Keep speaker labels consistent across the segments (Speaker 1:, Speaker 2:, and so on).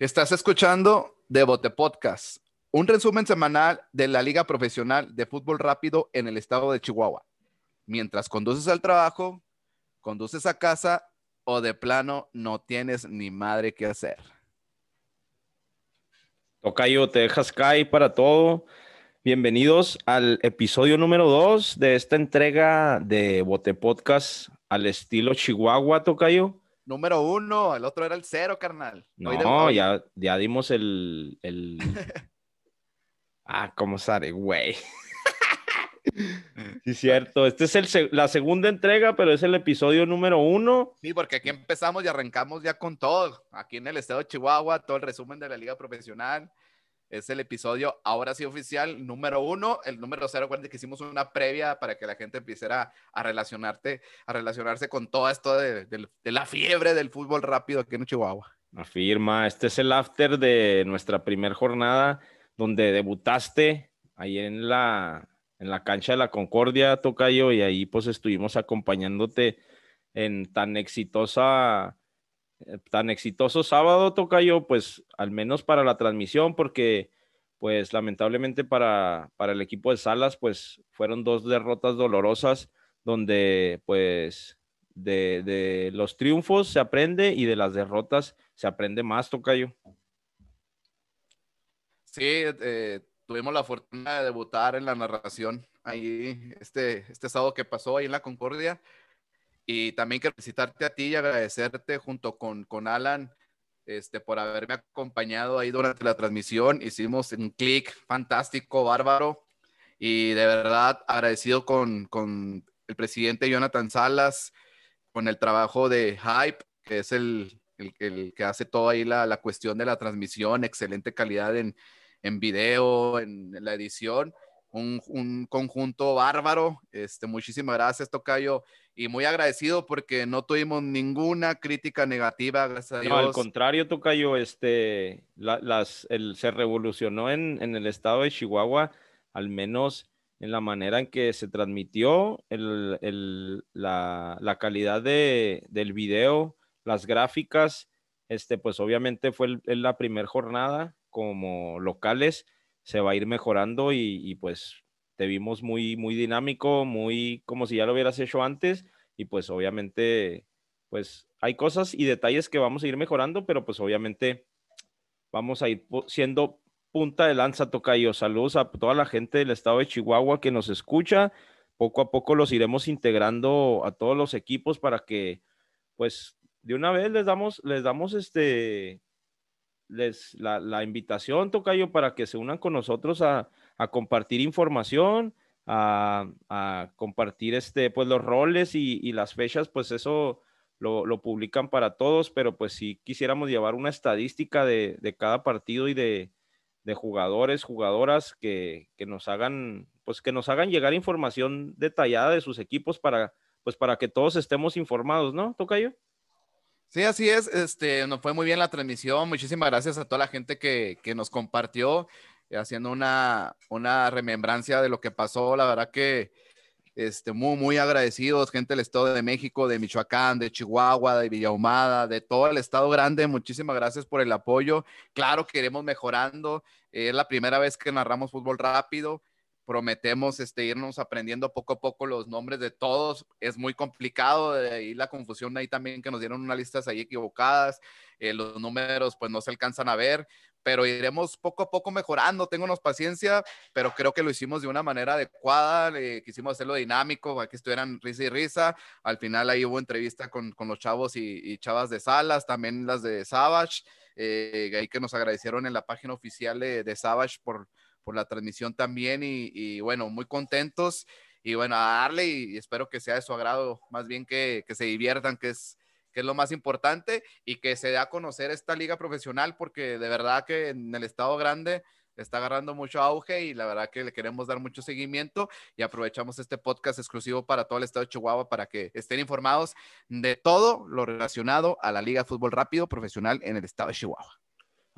Speaker 1: Estás escuchando Devote Podcast, un resumen semanal de la Liga Profesional de Fútbol Rápido en el estado de Chihuahua. Mientras conduces al trabajo, conduces a casa o de plano no tienes ni madre que hacer.
Speaker 2: Tocayo, te dejas caer para todo. Bienvenidos al episodio número 2 de esta entrega de Bote Podcast al estilo Chihuahua, Tocayo
Speaker 1: número uno, el otro era el cero, carnal.
Speaker 2: No, ya, ya dimos el. el... ah, ¿cómo sale, güey? sí, cierto. Este es el, la segunda entrega, pero es el episodio número uno.
Speaker 1: Sí, porque aquí empezamos y arrancamos ya con todo. Aquí en el estado de Chihuahua, todo el resumen de la liga profesional. Es el episodio, ahora sí oficial, número uno. El número cero, que hicimos una previa para que la gente empiece a relacionarte, a relacionarse con todo esto de, la fiebre del fútbol rápido aquí en Chihuahua.
Speaker 2: Afirma, este es el after de nuestra primera jornada, donde debutaste ahí en la, en la cancha de la Concordia, Tocayo, y ahí pues estuvimos acompañándote en tan exitosa tan exitoso sábado, Tocayo, pues al menos para la transmisión, porque pues lamentablemente para, para el equipo de Salas, pues fueron dos derrotas dolorosas donde pues de, de, los triunfos se aprende y de las derrotas se aprende más, Tocayo.
Speaker 1: Sí, eh, tuvimos la fortuna de debutar en la narración ahí este, este sábado que pasó ahí en la Concordia y también quiero felicitarte a ti y agradecerte junto con, con Alan este, por haberme acompañado ahí durante la transmisión. Hicimos un clic fantástico, bárbaro. Y de verdad agradecido con, con el presidente Jonathan Salas, con el trabajo de Hype, que es el, el, que hace toda ahí la, la, cuestión de la transmisión, excelente calidad en, en video, en la edición un, un, conjunto bárbaro. Este, muchísimas gracias, Tocayo, y muy agradecido porque no tuvimos ninguna crítica negativa, gracias a Dios.
Speaker 2: No, al contrario, Tocayo, este, las, el, se revolucionó en, en, el estado de Chihuahua, al menos en la manera en que se transmitió, el, el, la, la, calidad de, del video, las gráficas, este, pues obviamente fue la primera jornada como locales se va a ir mejorando y, pues te vimos muy, muy dinámico, muy como si ya lo hubieras hecho antes y pues obviamente pues hay cosas y detalles que vamos a ir mejorando, pero pues obviamente vamos a ir siendo punta de lanza, Tocayo. Saludos a toda la gente del estado de Chihuahua que nos escucha. Poco a poco los iremos integrando a todos los equipos para que, pues, de una vez les damos, les damos este, les, la, la, invitación, Tocayo, para que se unan con nosotros a, a compartir información, a, a, compartir este, pues, los roles y, y las fechas, pues eso lo, lo, publican para todos, pero pues si quisiéramos llevar una estadística de, de cada partido y de, de jugadores, jugadoras que, que, nos hagan, pues que nos hagan llegar información detallada de sus equipos para, pues para que todos estemos informados, ¿no, Tocayo?
Speaker 1: Sí, así es. Este, nos fue muy bien la transmisión. Muchísimas gracias a toda la gente que, que nos compartió, eh, haciendo una, una remembrancia de lo que pasó. La verdad que este, muy, muy agradecidos, gente del Estado de México, de Michoacán, de Chihuahua, de Villahumada, de todo el Estado Grande. Muchísimas gracias por el apoyo. Claro que iremos mejorando. es la primera vez que narramos fútbol rápido prometemos este, irnos aprendiendo poco a poco los nombres de todos. Es muy complicado, de ahí la confusión ahí también que nos dieron unas listas ahí equivocadas, eh, los números pues no se alcanzan a ver, pero iremos poco a poco mejorando, téngonos paciencia, pero creo que lo hicimos de una manera adecuada, eh, quisimos hacerlo dinámico, para que estuvieran risa y risa, al final ahí hubo entrevista con, con los chavos y, y, chavas de Salas, también las de Savage, eh, ahí que nos agradecieron en la página oficial de, de Savage por por la transmisión también y, bueno, muy contentos y bueno, a darle y, espero que sea de su agrado, más bien que, que, se diviertan, que es, que es lo más importante y que se dé a conocer esta liga profesional porque de verdad que en el estado grande está agarrando mucho auge y la verdad que le queremos dar mucho seguimiento y aprovechamos este podcast exclusivo para todo el estado de Chihuahua para que estén informados de todo lo relacionado a la Liga de Fútbol Rápido Profesional en el estado de Chihuahua.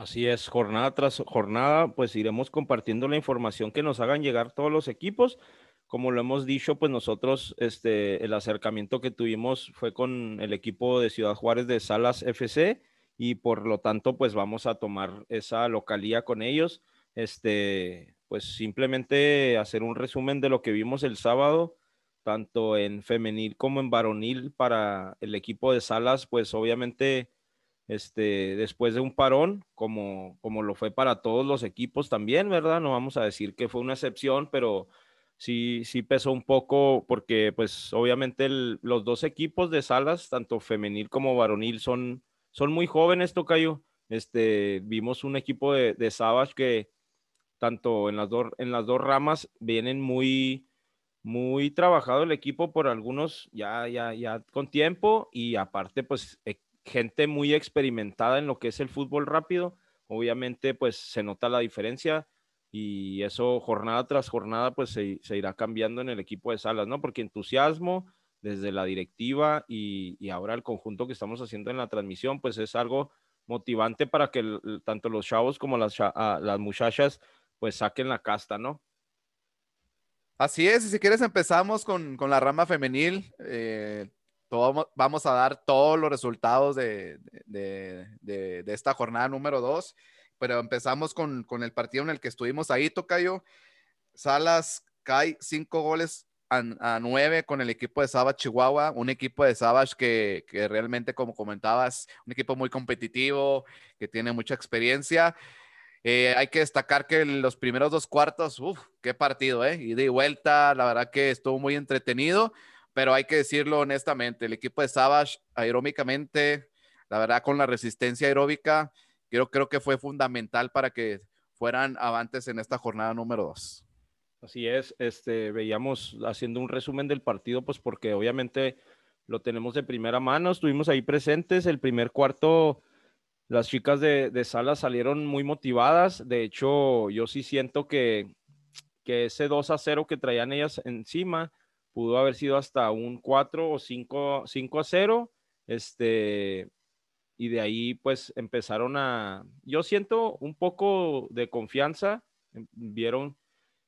Speaker 2: Así es, jornada tras jornada, pues iremos compartiendo la información que nos hagan llegar todos los equipos. Como lo hemos dicho, pues nosotros, este, el acercamiento que tuvimos fue con el equipo de Ciudad Juárez de Salas FC y por lo tanto pues vamos a tomar esa localía con ellos. Este, pues simplemente hacer un resumen de lo que vimos el sábado, tanto en femenil como en varonil para el equipo de Salas, pues obviamente este, después de un parón, como, como lo fue para todos los equipos también, ¿verdad? No vamos a decir que fue una excepción, pero sí, sí pesó un poco porque pues obviamente los dos equipos de Salas, tanto femenil como varonil, son, son muy jóvenes, Tocayo. Este, vimos un equipo de, de Savage que tanto en las, dos, en las dos ramas vienen muy, muy trabajado el equipo por algunos ya, ya, ya con tiempo y aparte pues e, gente muy experimentada en lo que es el fútbol rápido. Obviamente pues se nota la diferencia y eso jornada tras jornada pues se, irá cambiando en el equipo de Salas, ¿no? Porque entusiasmo desde la directiva y, ahora el conjunto que estamos haciendo en la transmisión pues es algo motivante para que tanto los chavos como las, las muchachas pues saquen la casta, ¿no?
Speaker 1: Así es, y si quieres empezamos con, la rama femenil. Eh, vamos a dar todos los resultados de, esta jornada número dos, pero empezamos con, el partido en el que estuvimos ahí, Tocayo. Salas cae cinco goles a, nueve con el equipo de Savage Chihuahua, un equipo de Savage que, realmente, como comentabas, un equipo muy competitivo, que tiene mucha experiencia. Eh, hay que destacar que los primeros dos cuartos, uff, qué partido, ¿eh? Y de vuelta, la verdad que estuvo muy entretenido, pero hay que decirlo honestamente, el equipo de Savage aeróbicamente, la verdad con la resistencia aeróbica, creo, creo que fue fundamental para que fueran avantes en esta jornada número dos.
Speaker 2: Así es, este, veíamos haciendo un resumen del partido, pues porque obviamente lo tenemos de primera mano, estuvimos ahí presentes, el primer cuarto las chicas de, de Sala salieron muy motivadas. De hecho, yo sí siento que, que ese 2 a 0 que traían ellas encima pudo haber sido hasta un 4 o 5, 5 a 0. Este, y de ahí pues empezaron a, yo siento un poco de confianza, em, vieron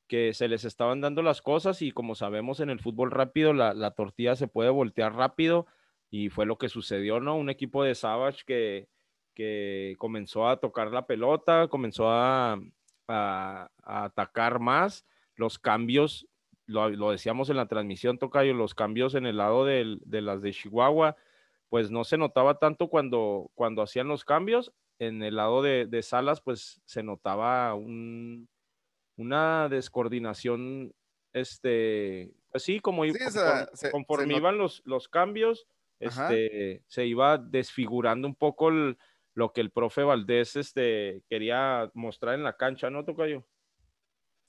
Speaker 2: que se les estaban dando las cosas y como sabemos en el fútbol rápido, la, la tortilla se puede voltear rápido y fue lo que sucedió, ¿no? Un equipo de Savage que, que comenzó a tocar la pelota, comenzó a, atacar más. Los cambios, lo, decíamos en la transmisión, Tocayo, los cambios en el lado de las de Chihuahua, pues no se notaba tanto cuando, cuando hacían los cambios. En el lado de, Salas, pues se notaba una descoordinación, este, pues sí, como conforme, iban los, los cambios, este, se iba desfigurando un poco el, lo que el profe Valdés este, quería mostrar en la cancha, ¿no, Tocayo?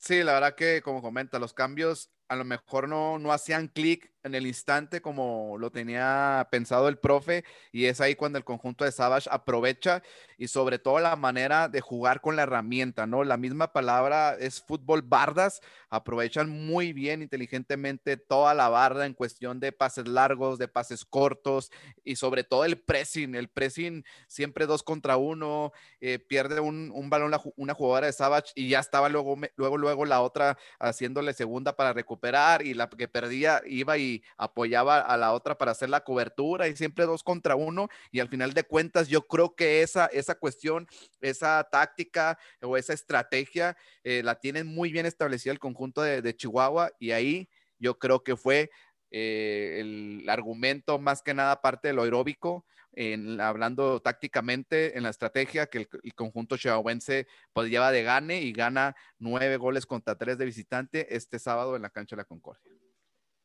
Speaker 1: Sí, la verdad que, como comenta, los cambios a lo mejor no, no hacían clic en el instante como lo tenía pensado el profe y es ahí cuando el conjunto de Savage aprovecha y sobre todo la manera de jugar con la herramienta, ¿no? La misma palabra es fútbol bardas, aprovechan muy bien inteligentemente toda la barda en cuestión de pases largos, de pases cortos y sobre todo el pressing, el pressing siempre dos contra uno, eh, pierde un, un balón una jugadora de Savage y ya estaba luego, luego, luego la otra haciéndole segunda para recuperar y la que perdía iba y apoyaba a la otra para hacer la cobertura y siempre dos contra uno. Y al final de cuentas, yo creo que esa, esa cuestión, esa táctica o esa estrategia eh, la tienen muy bien establecida el conjunto de, Chihuahua y ahí yo creo que fue eh, el argumento más que nada parte de lo aeróbico, en, hablando tácticamente en la estrategia que el, conjunto chihuahuense pues lleva de gane y gana nueve goles contra tres de visitante este sábado en la cancha de la Concordia.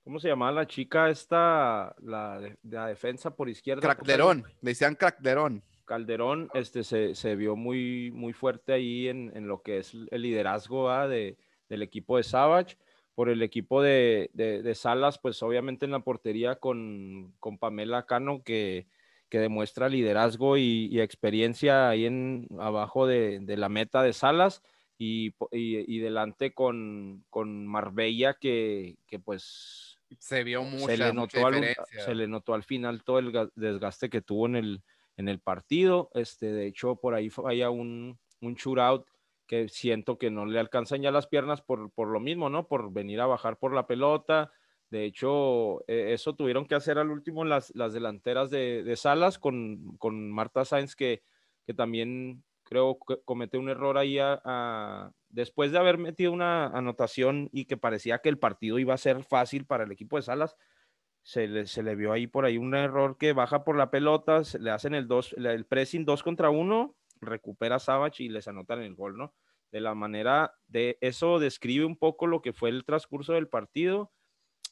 Speaker 2: ¿Cómo se llamaba la chica esta, la, de, la defensa por izquierda?
Speaker 1: Calderón, le decían Calderón.
Speaker 2: Calderón este, se, se, vio muy, muy fuerte ahí en, en lo que es el liderazgo de, del equipo de Savage. Por el equipo de, de, Salas, pues obviamente en la portería con, con Pamela Cano, que, que demuestra liderazgo y, y, experiencia ahí en, abajo de, de la meta de Salas. Y, y, y, delante con, con Marbella, que, que pues
Speaker 1: se vio mucha,
Speaker 2: se le notó al, se le notó al final todo el desgaste que tuvo en el, en el partido. Este, de hecho, por ahí falla un, un shootout que siento que no le alcanzan ya las piernas por, por lo mismo, ¿no? Por venir a bajar por la pelota. De hecho, e, eso tuvieron que hacer al último las, las delanteras de, de Salas con, con Marta Sainz, que que también creo que comete un error ahí después de haber metido una anotación y que parecía que el partido iba a ser fácil para el equipo de Salas, se le, se le vio ahí por ahí un error que baja por la pelota, le hacen el, dos, el pressing 2 contra 1, recupera Savage y les anotan el gol, ¿no? De la manera de eso describe un poco lo que fue el transcurso del partido,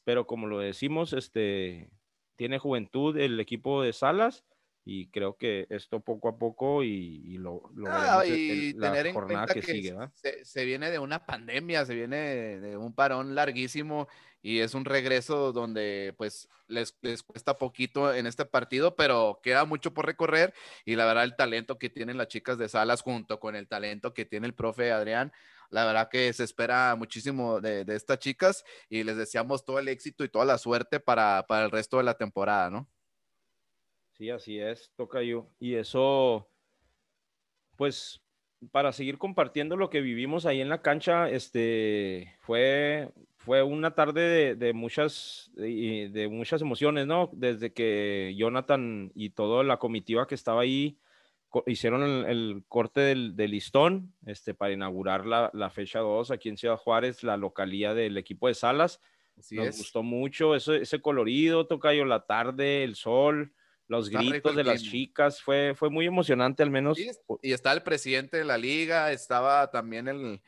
Speaker 2: pero como lo decimos, este tiene juventud el equipo de Salas y creo que esto poco a poco y, lo, lo
Speaker 1: ah, y tener en cuenta que, sigue, se, viene de una pandemia, se viene de, un parón larguísimo y es un regreso donde pues les, les, cuesta poquito en este partido, pero queda mucho por recorrer y la verdad el talento que tienen las chicas de Salas junto con el talento que tiene el profe Adrián, la verdad que se espera muchísimo de, de estas chicas y les deseamos todo el éxito y toda la suerte para, para el resto de la temporada, ¿no?
Speaker 2: Sí, así es, toca yo. Y eso, pues, para seguir compartiendo lo que vivimos ahí en la cancha, este, fue, fue una tarde de, muchas, de, muchas emociones, ¿no? Desde que Jonathan y toda la comitiva que estaba ahí hicieron el, corte del, listón este, para inaugurar la, la, fecha 2 aquí en Ciudad Juárez, la localía del equipo de Salas. Nos gustó mucho ese, ese colorido, tocayo la tarde, el sol, los gritos de las chicas, fue, fue muy emocionante al menos.
Speaker 1: y está el presidente de la liga, estaba también el,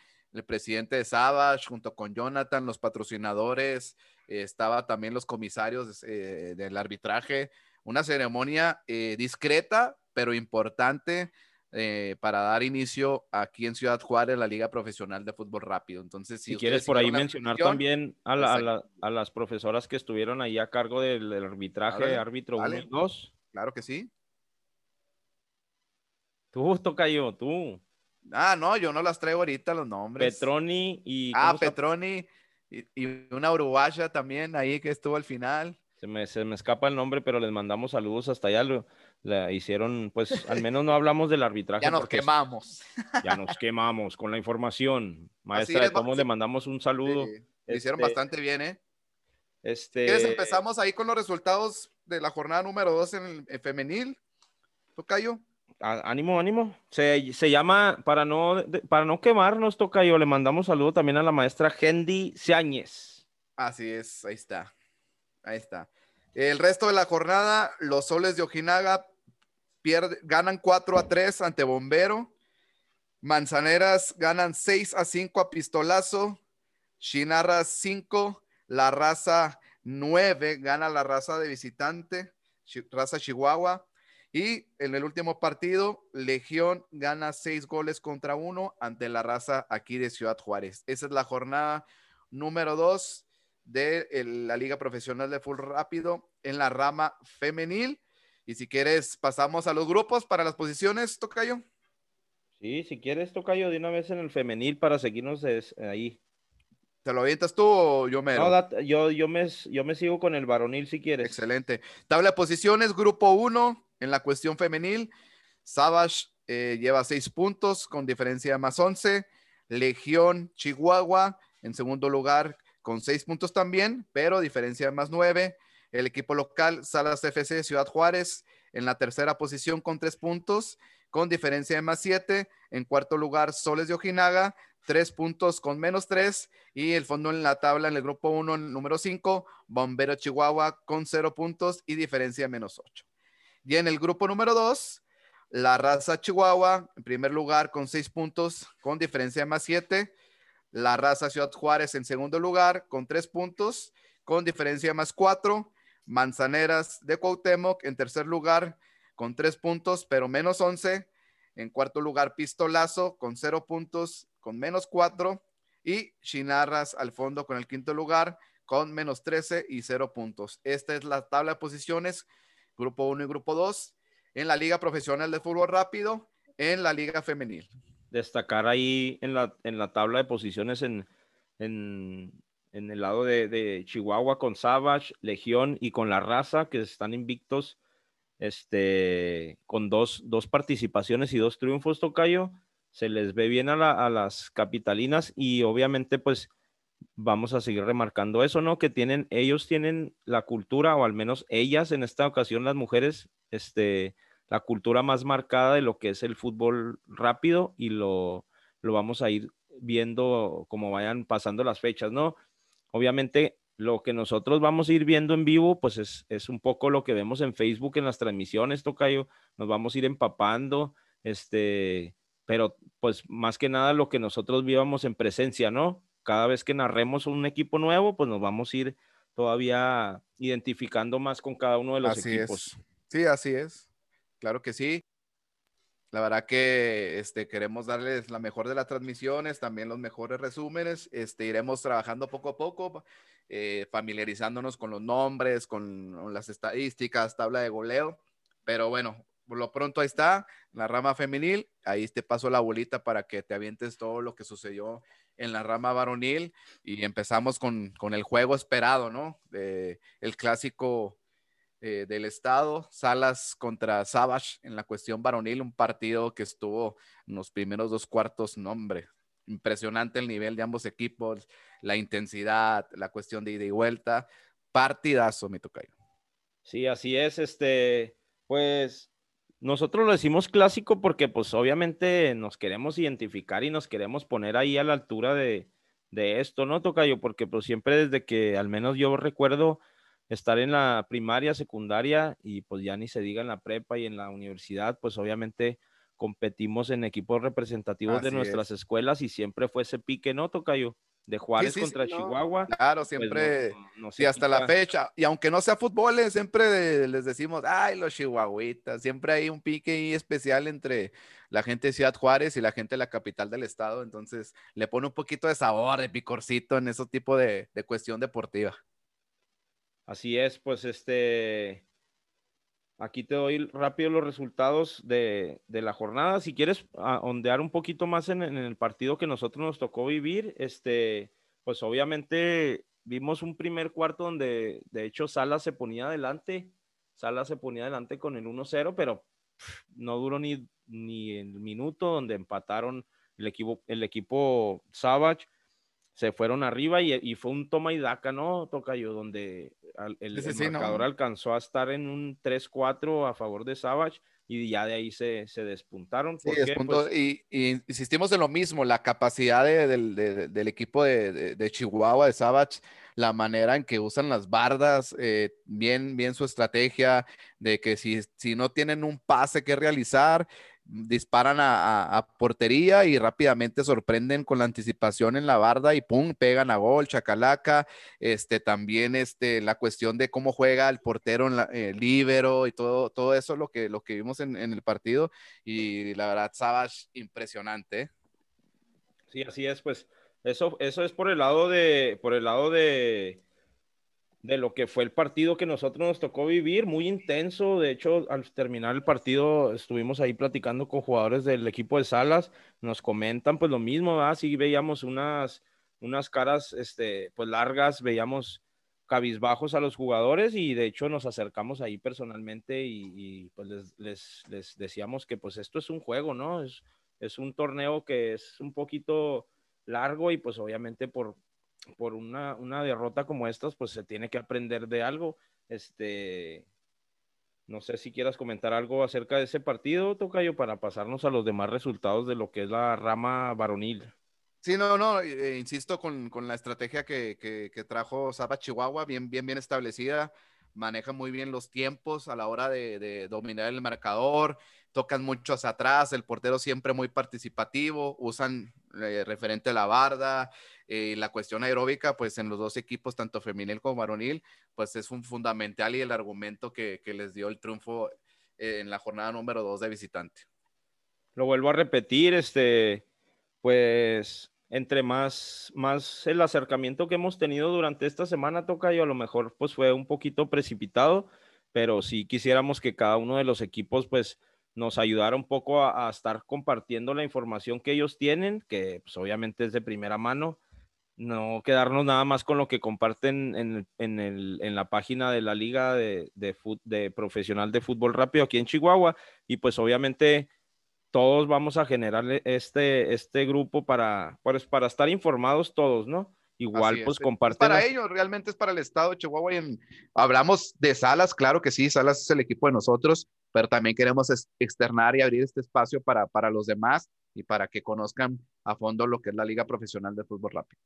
Speaker 1: presidente de Savage junto con Jonathan, los patrocinadores, estaba también los comisarios eh, del arbitraje, una ceremonia eh, discreta pero importante eh, para dar inicio aquí en Ciudad Juárez, la Liga Profesional de Fútbol Rápido. Entonces,
Speaker 2: si, quieres por ahí mencionar también a, las profesoras que estuvieron ahí a cargo del, arbitraje, árbitro 1 y 2.
Speaker 1: Claro que sí.
Speaker 2: Tú, Tocayo, tú.
Speaker 1: Ah, no, yo no las traigo ahorita los nombres.
Speaker 2: Petroni y.
Speaker 1: Ah, Petroni y, una uruguaya también ahí que estuvo al final.
Speaker 2: Se me, se me escapa el nombre, pero les mandamos saludos hasta allá. Lo, la hicieron, pues al menos no hablamos del arbitraje.
Speaker 1: ya nos quemamos.
Speaker 2: Ya nos quemamos con la información. Maestra de cómo le mandamos un saludo.
Speaker 1: hicieron este bastante bien, ¿eh?
Speaker 2: Este...
Speaker 1: ¿Quieres empezamos ahí con los resultados de la jornada número 2 en el femenil? Tocayo.
Speaker 2: Ánimo, ánimo. Se, se, llama, para no, para no quemarnos, Tocayo, le mandamos saludo también a la maestra Hendy Seáñez.
Speaker 1: Así es, ahí está. Ahí está. El resto de la jornada, los soles de Ojinaga ganan 4 a 3 ante Bombero. Manzaneras ganan 6 a 5 a Pistolazo. Chinarras 5. La raza 9 gana la raza de visitante, raza Chihuahua. Y en el último partido, Legión gana 6 goles contra 1 ante la raza aquí de Ciudad Juárez. Esa es la jornada número 2 de la Liga Profesional de Full Rápido en la rama femenil. Y si quieres, pasamos a los grupos para las posiciones, Tocayo.
Speaker 2: Sí, si quieres, Tocayo, de una vez en el femenil para seguirnos ahí.
Speaker 1: ¿Te lo avientas tú o yo me.?
Speaker 2: No, yo, yo, me, yo me sigo con el varonil si quieres.
Speaker 1: Excelente. Tabla de posiciones, grupo 1 en la cuestión femenil. Savage eh, lleva 6 puntos con diferencia de más 11. Legión Chihuahua en segundo lugar con seis puntos también, pero diferencia de más nueve. El equipo local, Salas FC Ciudad Juárez, en la tercera posición con tres puntos, con diferencia de más siete. En cuarto lugar, Soles de Ojinaga, tres puntos con menos tres. Y el fondo en la tabla en el grupo uno, número cinco, Bombero Chihuahua con cero puntos y diferencia de menos ocho. Y en el grupo número dos, la raza Chihuahua, en primer lugar con seis puntos, con diferencia de más siete. La raza Ciudad Juárez en segundo lugar con tres puntos, con diferencia más cuatro. Manzaneras de Cuauhtémoc en tercer lugar con tres puntos, pero menos once. En cuarto lugar, Pistolazo con cero puntos, con menos cuatro. Y Chinarras al fondo con el quinto lugar con menos trece y cero puntos. Esta es la tabla de posiciones, grupo uno y grupo dos, en la Liga Profesional de Fútbol Rápido, en la Liga Femenil
Speaker 2: destacar ahí en la, en la tabla de posiciones en, en, el lado de, Chihuahua con Savage, Legión y con la raza que están invictos este, con dos, dos participaciones y dos triunfos, Tocayo. Se les ve bien a, a las capitalinas y obviamente pues vamos a seguir remarcando eso, ¿no? Que tienen, ellos tienen la cultura, o al menos ellas en esta ocasión, las mujeres, este, la cultura más marcada de lo que es el fútbol rápido y lo, lo vamos a ir viendo como vayan pasando las fechas, ¿no? Obviamente lo que nosotros vamos a ir viendo en vivo, pues es, es un poco lo que vemos en Facebook en las transmisiones, Tocayo, nos vamos a ir empapando, este, pero pues más que nada lo que nosotros vivamos en presencia, ¿no? Cada vez que narremos un equipo nuevo, pues nos vamos a ir todavía identificando más con cada uno de los equipos.
Speaker 1: Sí, así es. Claro que sí. La verdad que este, queremos darles la mejor de las transmisiones, también los mejores resúmenes. Este, iremos trabajando poco a poco, eh, familiarizándonos con los nombres, con, las estadísticas, tabla de goleo. Pero bueno, por lo pronto ahí está, la rama femenil. Ahí te paso la bolita para que te avientes todo lo que sucedió en la rama varonil. Y empezamos con, con el juego esperado, ¿no? el clásico eh, del estado, Salas contra Savage en la cuestión varonil, un partido que estuvo en los primeros dos cuartos, nombre, impresionante el nivel de ambos equipos, la intensidad, la cuestión de ida y vuelta, partidazo, mi tocayo.
Speaker 2: Sí, así es, este, pues nosotros lo decimos clásico porque pues obviamente nos queremos identificar y nos queremos poner ahí a la altura de, de esto, ¿no, Tocayo? Porque pues siempre desde que al menos yo recuerdo, estar en la primaria, secundaria y pues ya ni se diga en la prepa y en la universidad, pues obviamente competimos en equipos representativos de nuestras escuelas y siempre fue ese pique, ¿no, Tocayo? De Juárez contra Chihuahua.
Speaker 1: claro, pues, siempre, sí, hasta la fecha. Y aunque no sea fútbol, eh, siempre les decimos, ay, los chihuahuitas. Siempre hay un pique especial entre la gente de Ciudad Juárez y la gente de la capital del estado. Entonces, le pone un poquito de sabor, de picorcito en ese tipo de cuestión deportiva.
Speaker 2: Así es, pues este, aquí te doy rápido los resultados de, la jornada. Si quieres ondear un poquito más en, el partido que nosotros nos tocó vivir, este, pues obviamente vimos un primer cuarto donde de hecho Sala se ponía adelante, Sala se ponía adelante con el 1-0, pero no duró ni, ni el minuto donde empataron el equipo, el equipo Savage se fueron arriba y, fue un toma y daca, ¿no? Toca yo, donde el, marcador alcanzó a estar en un 3-4 a favor de Savage y ya de ahí se, despuntaron.
Speaker 1: Sí, pues y, insistimos en lo mismo, la capacidad del equipo de, Chihuahua, de Savage, la manera en que usan las bardas, eh, bien, bien su estrategia de que si, si no tienen un pase que realizar, disparan a, portería y rápidamente sorprenden con la anticipación en la barda y pum, pegan a gol, chacalaca, este, también este, la cuestión de cómo juega el portero en libero y todo, todo eso lo que, lo que vimos en, en el partido y la verdad, Savage, impresionante. ¿eh?
Speaker 2: Sí, así es, pues eso, eso es por el lado de, por el lado de, de lo que fue el partido que nosotros nos tocó vivir, muy intenso. De hecho, al terminar el partido estuvimos ahí platicando con jugadores del equipo de Salas, nos comentan pues lo mismo, así veíamos unas, unas caras este, pues largas, veíamos cabizbajos a los jugadores y de hecho nos acercamos ahí personalmente y, pues les, les, decíamos que pues esto es un juego, ¿no? Es, es un torneo que es un poquito largo y pues obviamente por, por una, una derrota como estas, pues se tiene que aprender de algo. Este, no sé si quieras comentar algo acerca de ese partido, Tocayo, para pasarnos a los demás resultados de lo que es la rama varonil.
Speaker 1: Sí, no, no, eh, insisto con, con, la estrategia que, que, trajo Zapa Chihuahua, bien, bien, bien establecida, maneja muy bien los tiempos a la hora de, dominar el marcador, tocan mucho hacia atrás, el portero siempre muy participativo, usan eh, referente a la barda, eh, la cuestión aeróbica, pues en los dos equipos, tanto femenil como varonil, pues es un fundamental y el argumento que, les dio el triunfo en la jornada número dos de visitante.
Speaker 2: Lo vuelvo a repetir, este, pues entre más, más el acercamiento que hemos tenido durante esta semana, toca yo a lo mejor pues fue un poquito precipitado, pero sí quisiéramos que cada uno de los equipos pues nos ayudara un poco a, estar compartiendo la información que ellos tienen, que pues obviamente es de primera mano, no quedarnos nada más con lo que comparten en, en, el, en la página de la Liga de, de, de, Profesional de Fútbol Rápido aquí en Chihuahua. Y pues obviamente todos vamos a generar este, este grupo para, pues, para estar informados todos, ¿no? Igual, pues comparten.
Speaker 1: Para ellos, realmente es para el Estado de Chihuahua. Y hablamos de Salas, claro que sí, Salas es el equipo de nosotros, pero también queremos externar y abrir este espacio para, para los demás y para que conozcan a fondo lo que es la Liga Profesional de Fútbol Rápido.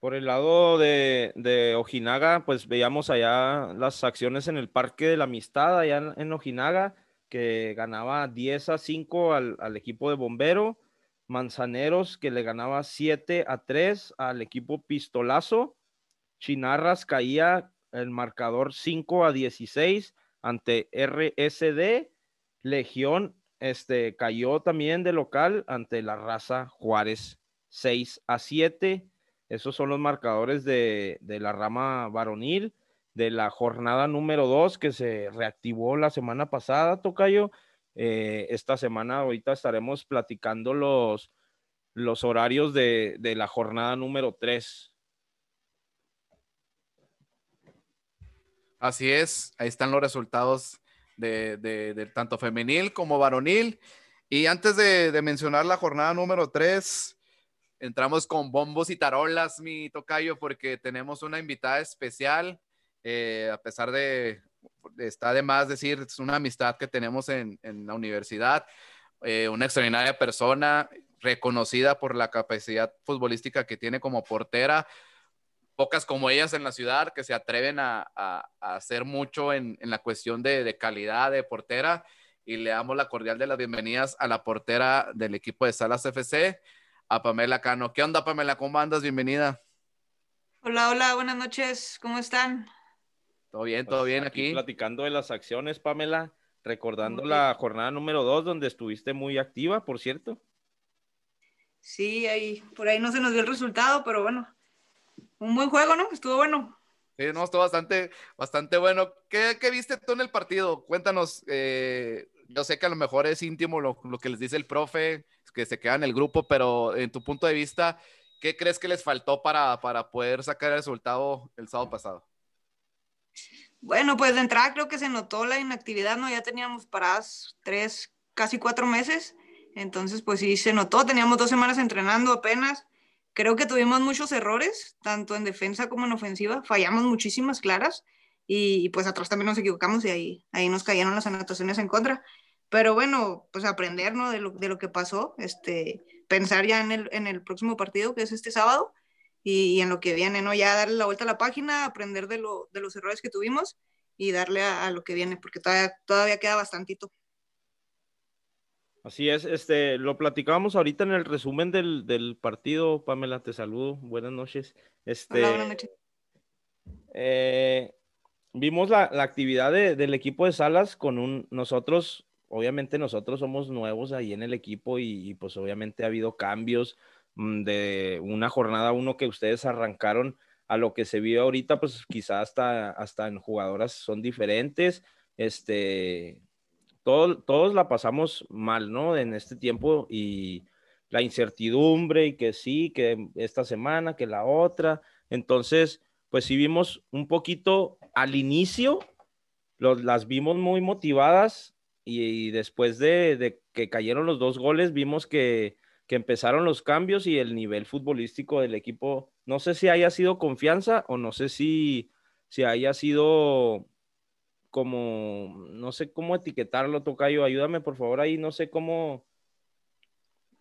Speaker 2: Por el lado de, de, Ojinaga, pues veíamos allá las acciones en el Parque de la Amistad, allá en, Ojinaga, que ganaba 10 a 5 al, al, equipo de Bombero. Manzaneros, que le ganaba 7 a 3 al equipo Pistolazo. Chinarras caía el marcador 5 a 16 ante RSD. Legión este, cayó también de local ante la raza Juárez 6 a 7. Esos son los marcadores de, la rama varonil de la jornada número 2 que se reactivó la semana pasada, Tocayo. Eh, esta semana ahorita estaremos platicando los, los horarios de, la jornada número 3.
Speaker 1: Así es, ahí están los resultados de, tanto femenil como varonil. Y antes de, de mencionar la jornada número 3, entramos con bombos y tarolas, mi tocayo, porque tenemos una invitada especial, eh, a pesar de, está de más decir, es una amistad que tenemos en, la universidad, eh, una extraordinaria persona, reconocida por la capacidad futbolística que tiene como portera, pocas como ellas en la ciudad que se atreven a, hacer mucho en, la cuestión de, de calidad de portera y le damos la cordial de las bienvenidas a la portera del equipo de Salas FC, a Pamela Cano. ¿Qué onda, Pamela? ¿Cómo andas? Bienvenida.
Speaker 3: Hola, hola, buenas noches. ¿Cómo están?
Speaker 1: Todo bien, todo bien aquí,
Speaker 2: Platicando de las acciones, Pamela, recordando la jornada número dos, donde estuviste muy activa, por cierto.
Speaker 3: Sí, ahí, por ahí no se nos dio el resultado, pero bueno, un buen juego, ¿no? Estuvo bueno.
Speaker 1: Sí, no, estuvo bastante, bastante bueno. ¿Qué, viste tú en el partido? Cuéntanos, eh, yo sé que a lo mejor es íntimo lo, lo, que les dice el profe, que se queda en el grupo, pero en tu punto de vista, ¿qué crees que les faltó para, para poder sacar el resultado el sábado pasado?
Speaker 3: Bueno, pues de entrada creo que se notó la inactividad, ¿no? Ya teníamos paradas tres, casi cuatro meses, entonces pues sí se notó, teníamos dos semanas entrenando apenas. Creo que tuvimos muchos errores, tanto en defensa como en ofensiva, fallamos muchísimas claras y, pues atrás también nos equivocamos y ahí, ahí nos cayeron las anotaciones en contra pero bueno, pues aprender, ¿no? De lo, de lo que pasó, este, pensar ya en el, en el próximo partido, que es este sábado, y, en lo que viene, ¿no? Ya darle la vuelta a la página, aprender de, lo, de los errores que tuvimos y darle a, lo que viene, porque todavía, todavía queda bastantito.
Speaker 2: Así es, este, lo platicábamos ahorita en el resumen del, del partido, Pamela, te saludo, buenas noches. Este,
Speaker 3: buenas noches.
Speaker 2: Eh, vimos la, la actividad de, del equipo de Salas con un, nosotros obviamente nosotros somos nuevos ahí en el equipo y, pues obviamente ha habido cambios de una jornada uno que ustedes arrancaron a lo que se vio ahorita, pues quizás hasta, hasta en jugadoras son diferentes. Este, todos la pasamos mal, ¿no? En este tiempo y la incertidumbre y que sí, que esta semana, que la otra. Entonces, pues sí vimos un poquito al inicio, las vimos muy motivadas y, después de, que cayeron los dos goles, vimos que, empezaron los cambios y el nivel futbolístico del equipo, no sé si haya sido confianza o no sé si, si haya sido como, no sé cómo etiquetarlo, Tocayo, ayúdame por favor ahí, no sé cómo,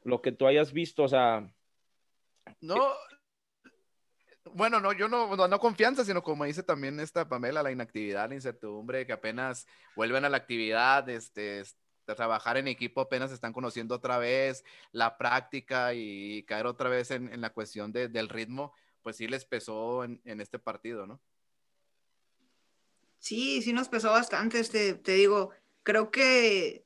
Speaker 2: lo que tú hayas visto, o sea...
Speaker 1: No, bueno, no, yo no, no, confianza, sino como dice también esta Pamela, la inactividad, la incertidumbre, que apenas vuelven a la actividad, este, trabajar en equipo, apenas están conociendo otra vez la práctica y caer otra vez en, la cuestión del ritmo, pues sí les pesó en, este partido, ¿no?
Speaker 3: Sí, sí nos pesó bastante, este, te digo, creo que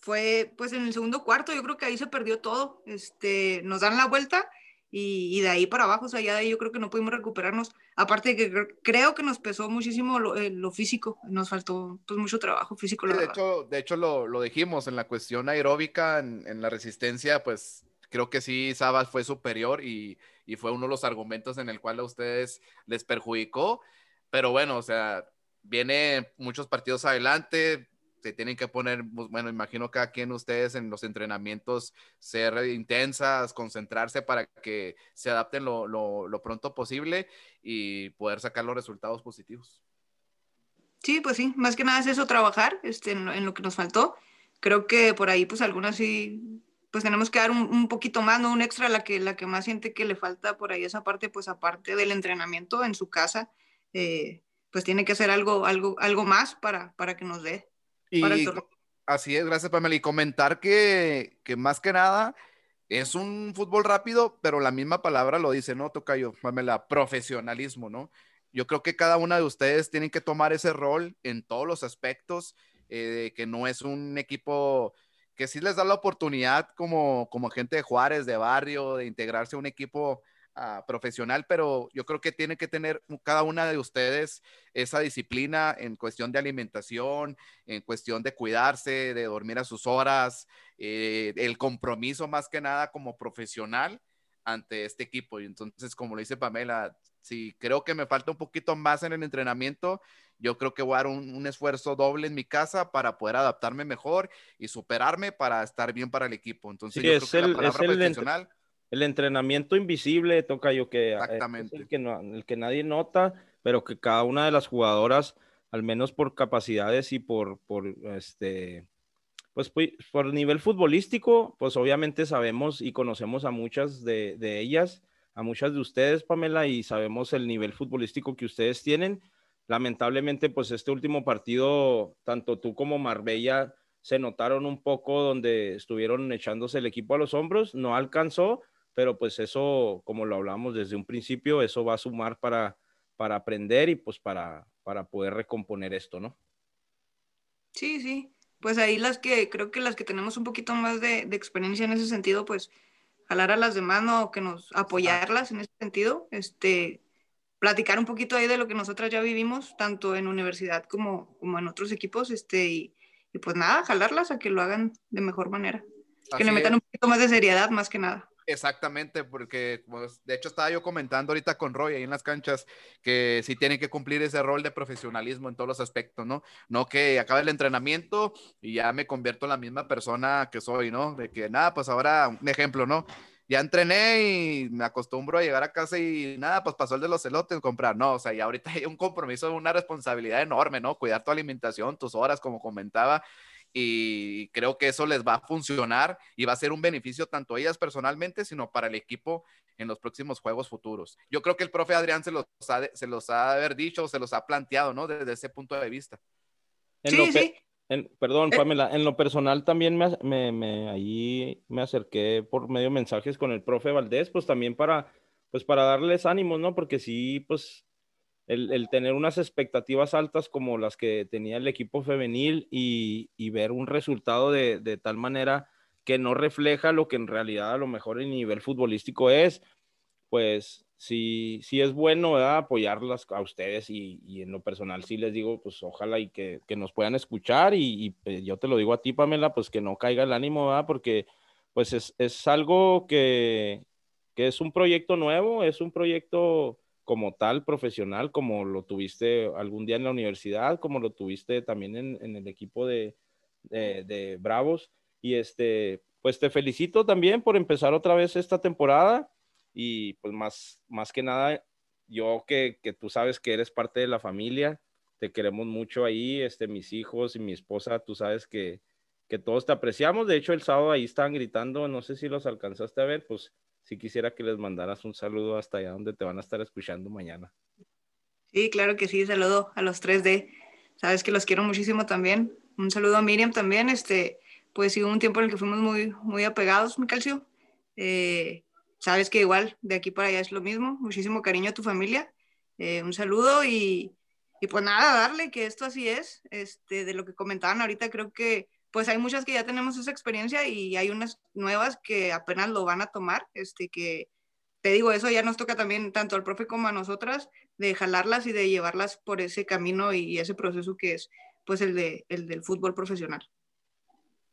Speaker 3: fue pues en el segundo cuarto, yo creo que ahí se perdió todo, este, nos dan la vuelta y, de ahí para abajo, o sea, ya de ahí yo creo que no pudimos recuperarnos. Aparte de que creo que nos pesó muchísimo lo, eh, lo físico, nos faltó pues mucho trabajo físico.
Speaker 1: de, hecho, de hecho, lo, lo, dijimos en la cuestión aeróbica, en, en, la resistencia, pues creo que sí, Sabas fue superior y, y fue uno de los argumentos en el cual a ustedes les perjudicó. Pero bueno, o sea, viene muchos partidos adelante, se tienen que poner, pues, bueno, imagino cada quien ustedes en los entrenamientos ser intensas, concentrarse para que se adapten lo, lo, pronto posible y poder sacar los resultados positivos.
Speaker 3: Sí, pues sí, más que nada es eso, trabajar este, en, lo, que nos faltó. Creo que por ahí, pues algunas sí, pues tenemos que dar un, poquito más, ¿no? Un extra, la que, la que más siente que le falta por ahí esa parte, pues aparte del entrenamiento en su casa, eh, pues tiene que hacer algo, algo, algo más para, para que nos dé.
Speaker 1: Y así es, gracias Pamela. Y comentar que, que más que nada es un fútbol rápido, pero la misma palabra lo dice, ¿no? Toca yo, Pamela, profesionalismo, ¿no? Yo creo que cada una de ustedes tienen que tomar ese rol en todos los aspectos, eh, que no es un equipo que sí les da la oportunidad como, como gente de Juárez, de barrio, de integrarse a un equipo ah, profesional, pero yo creo que tiene que tener cada una de ustedes esa disciplina en cuestión de alimentación, en cuestión de cuidarse, de dormir a sus horas, eh, el compromiso más que nada como profesional ante este equipo. Y entonces, como lo dice Pamela, si creo que me falta un poquito más en el entrenamiento, yo creo que voy a dar un, esfuerzo doble en mi casa para poder adaptarme mejor y superarme para estar bien para el equipo. Entonces, yo
Speaker 2: es creo que el, la palabra profesional. El entrenamiento invisible, toca yo que, eh,
Speaker 1: Exactamente.
Speaker 2: el, que el que nadie nota, pero que cada una de las jugadoras, al menos por capacidades y por, por este, pues, por nivel futbolístico, pues obviamente sabemos y conocemos a muchas de, de ellas a muchas de ustedes, Pamela, y sabemos el nivel futbolístico que ustedes tienen. Lamentablemente, pues este último partido, tanto tú como Marbella se notaron un poco donde estuvieron echándose el equipo a los hombros, no alcanzó, pero pues eso, como lo hablamos desde un principio, eso va a sumar para, para aprender y pues para, para poder recomponer esto, ¿no?
Speaker 3: Sí, sí, pues ahí las que creo que las que tenemos un poquito más de, de experiencia en ese sentido, pues jalar a las demás, ¿no? Que nos apoyarlas en ese sentido, este, platicar un poquito ahí de lo que nosotras ya vivimos, tanto en universidad como, como en otros equipos, este, y, pues nada, jalarlas a que lo hagan de mejor manera. que le metan un poquito más de seriedad, más que nada.
Speaker 1: Exactamente, porque pues, de hecho estaba yo comentando ahorita con Roy ahí en las canchas que sí tienen que cumplir ese rol de profesionalismo en todos los aspectos, ¿no? No que acabe el entrenamiento y ya me convierto en la misma persona que soy, ¿no? De que nada, pues ahora un ejemplo, ¿no? Ya entrené y me acostumbro a llegar a casa y nada, pues pasó el de los elotes, comprar, no, o sea, y ahorita hay un compromiso, una responsabilidad enorme, ¿no? Cuidar tu alimentación, tus horas, como comentaba, y creo que eso les va a funcionar y va a ser un beneficio tanto a ellas personalmente, sino para el equipo en los próximos juegos futuros. Yo creo que el profe Adrián se los ha, se los ha haber dicho, se los ha planteado, ¿no? Desde ese punto de vista.
Speaker 2: sí, sí. perdón, eh. Pamela, en lo personal también me, me, me, ahí me acerqué por medio mensajes con el profe Valdés, pues también para, pues para darles ánimos, ¿no? Porque sí, pues el, tener unas expectativas altas como las que tenía el equipo femenil y, ver un resultado de, tal manera que no refleja lo que en realidad a lo mejor el nivel futbolístico es, pues sí, sí es bueno apoyarlas a ustedes y, en lo personal sí les digo, pues ojalá y que, nos puedan escuchar y, pues, yo te lo digo a ti, Pamela, pues que no caiga el ánimo, ¿verdad? porque pues es, es algo que, que es un proyecto nuevo, es un proyecto como tal profesional, como lo tuviste algún día en la universidad, como lo tuviste también en, el equipo de, de, Bravos. Y este, pues te felicito también por empezar otra vez esta temporada y pues más, más que nada, yo que, que tú sabes que eres parte de la familia, te queremos mucho ahí, este, mis hijos y mi esposa, tú sabes que, que todos te apreciamos. De hecho, el sábado ahí estaban gritando, no sé si los alcanzaste a ver, pues si quisiera que les mandaras un saludo hasta allá donde te van a estar escuchando mañana.
Speaker 3: Sí, claro que sí, saludo a los 3D. Sabes que los quiero muchísimo también. Un saludo a Miriam también. Este, pues sí, un tiempo en el que fuimos muy, muy apegados, mi calcio. Eh, sabes que igual de aquí para allá es lo mismo. Muchísimo cariño a tu familia. Eh, un saludo y, y, pues nada, darle que esto así es. Este, de lo que comentaban ahorita, creo que pues hay muchas que ya tenemos esa experiencia y hay unas nuevas que apenas lo van a tomar, este que te digo, eso ya nos toca también tanto al profe como a nosotras de jalarlas y de llevarlas por ese camino y ese proceso que es pues el, de, el del fútbol profesional.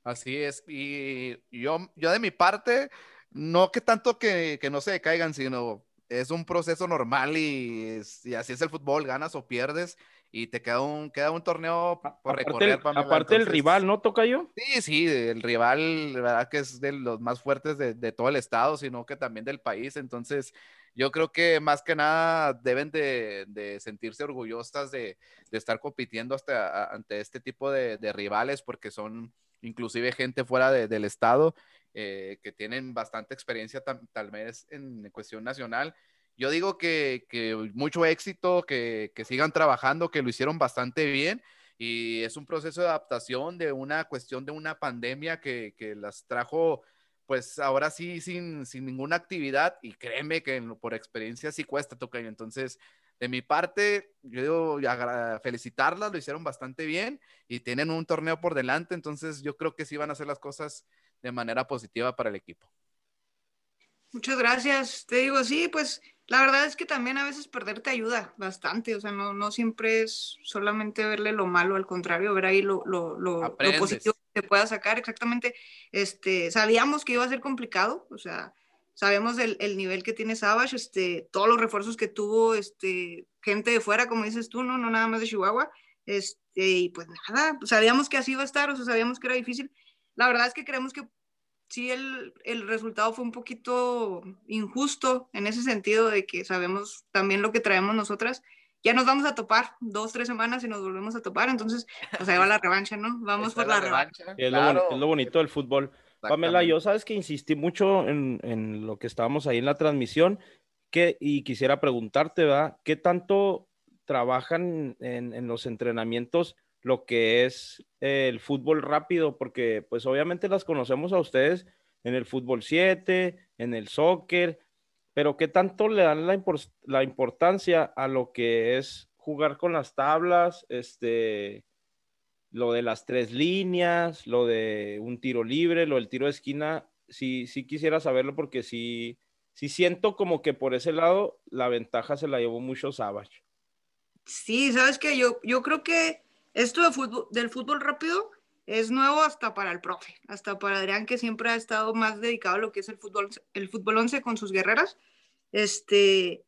Speaker 1: Así es, y yo, yo de mi parte, no que tanto que, que no se caigan, sino es un proceso normal y, y, así es el fútbol, ganas o pierdes y te queda un, queda un torneo por
Speaker 2: aparte
Speaker 1: recorrer.
Speaker 2: el, aparte el rival, ¿no, Tocayo?
Speaker 1: Sí, sí, el rival, la verdad que es de los más fuertes de, de, todo el estado, sino que también del país. Entonces, yo creo que más que nada deben de, de sentirse orgullosas de, de, estar compitiendo hasta, ante este tipo de, rivales, porque son inclusive gente fuera del estado eh, que tienen bastante experiencia tal vez en cuestión nacional yo digo que, que mucho éxito, que, que, sigan trabajando, que lo hicieron bastante bien y es un proceso de adaptación de una cuestión de una pandemia que, que las trajo pues ahora sí sin, sin, ninguna actividad y créeme que por experiencia sí cuesta tocar. Entonces, de mi parte, yo digo felicitarlas, lo hicieron bastante bien y tienen un torneo por delante, entonces yo creo que sí van a hacer las cosas de manera positiva para el equipo.
Speaker 3: Muchas gracias. Te digo, sí, pues la verdad es que también a veces perder te ayuda bastante, o sea, no, no siempre es solamente verle lo malo, al contrario, ver ahí lo, lo, lo, lo positivo que te pueda sacar, exactamente. Este, sabíamos que iba a ser complicado, o sea, sabemos el, el, nivel que tiene Savage, este, todos los refuerzos que tuvo, este, gente de fuera, como dices tú, no, no nada más de Chihuahua, este, y pues nada, sabíamos que así iba a estar, o sea, sabíamos que era difícil. La verdad es que creemos que sí el, el, resultado fue un poquito injusto en ese sentido de que sabemos también lo que traemos nosotras. Ya nos vamos a topar dos, tres semanas y nos volvemos a topar, entonces pues ahí va la revancha, ¿no? Vamos por la, revancha.
Speaker 2: Es, lo, es, lo, bonito del fútbol. Pamela, yo sabes que insistí mucho en, en, lo que estábamos ahí en la transmisión que, y quisiera preguntarte, ¿verdad? ¿Qué tanto trabajan en, en los entrenamientos lo que es el fútbol rápido, porque pues obviamente las conocemos a ustedes en el fútbol 7, en el soccer, pero ¿qué tanto le dan la, la importancia a lo que es jugar con las tablas, este, lo de las tres líneas, lo de un tiro libre, lo del tiro de esquina? Sí, sí quisiera saberlo porque sí, sí siento como que por ese lado la ventaja se la llevó mucho Savage.
Speaker 3: Sí, sabes que yo, yo creo que esto fútbol, del fútbol rápido es nuevo hasta para el profe, hasta para Adrián, que siempre ha estado más dedicado a lo que es el fútbol, el fútbol 11 con sus guerreras. Este,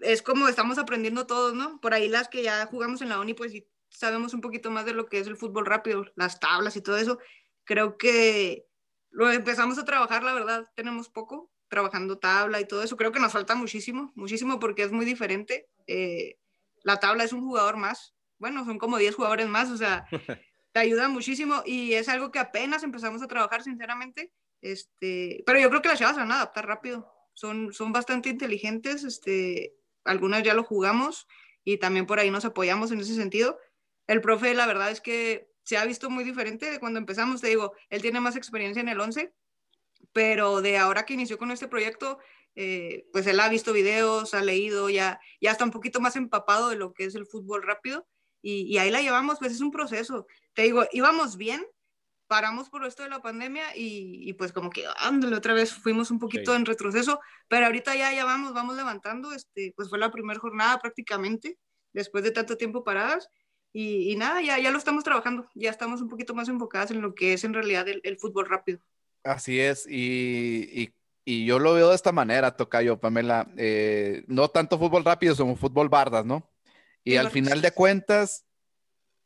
Speaker 3: es como estamos aprendiendo todos, ¿no? Por ahí las que ya jugamos en la uni, pues sí sabemos un poquito más de lo que es el fútbol rápido, las tablas y todo eso. Creo que lo empezamos a trabajar, la verdad, tenemos poco trabajando tabla y todo eso. Creo que nos falta muchísimo, muchísimo porque es muy diferente. Eh, la tabla es un jugador más, bueno, son como 10 jugadores más, o sea, te ayuda muchísimo y es algo que apenas empezamos a trabajar, sinceramente. Este, pero yo creo que las chavas se van a adaptar rápido. Son, son bastante inteligentes, este, algunas ya lo jugamos y también por ahí nos apoyamos en ese sentido. El profe, la verdad es que se ha visto muy diferente de cuando empezamos. Te digo, él tiene más experiencia en el 11, pero de ahora que inició con este proyecto, eh, pues él ha visto videos, ha leído, ya, ya está un poquito más empapado de lo que es el fútbol rápido y, ahí la llevamos, pues es un proceso. Te digo, íbamos bien, paramos por esto de la pandemia y, pues como que ándale otra vez fuimos un poquito en retroceso, pero ahorita ya, ya vamos, vamos levantando, este, pues fue la primera jornada prácticamente, después de tanto tiempo paradas. Y, nada, ya, ya lo estamos trabajando, ya estamos un poquito más enfocadas en lo que es en realidad el, fútbol rápido.
Speaker 1: Así es, y, y, y, yo lo veo de esta manera, Tocayo, Pamela, eh, no tanto fútbol rápido, como fútbol bardas, ¿no? Y al final de cuentas,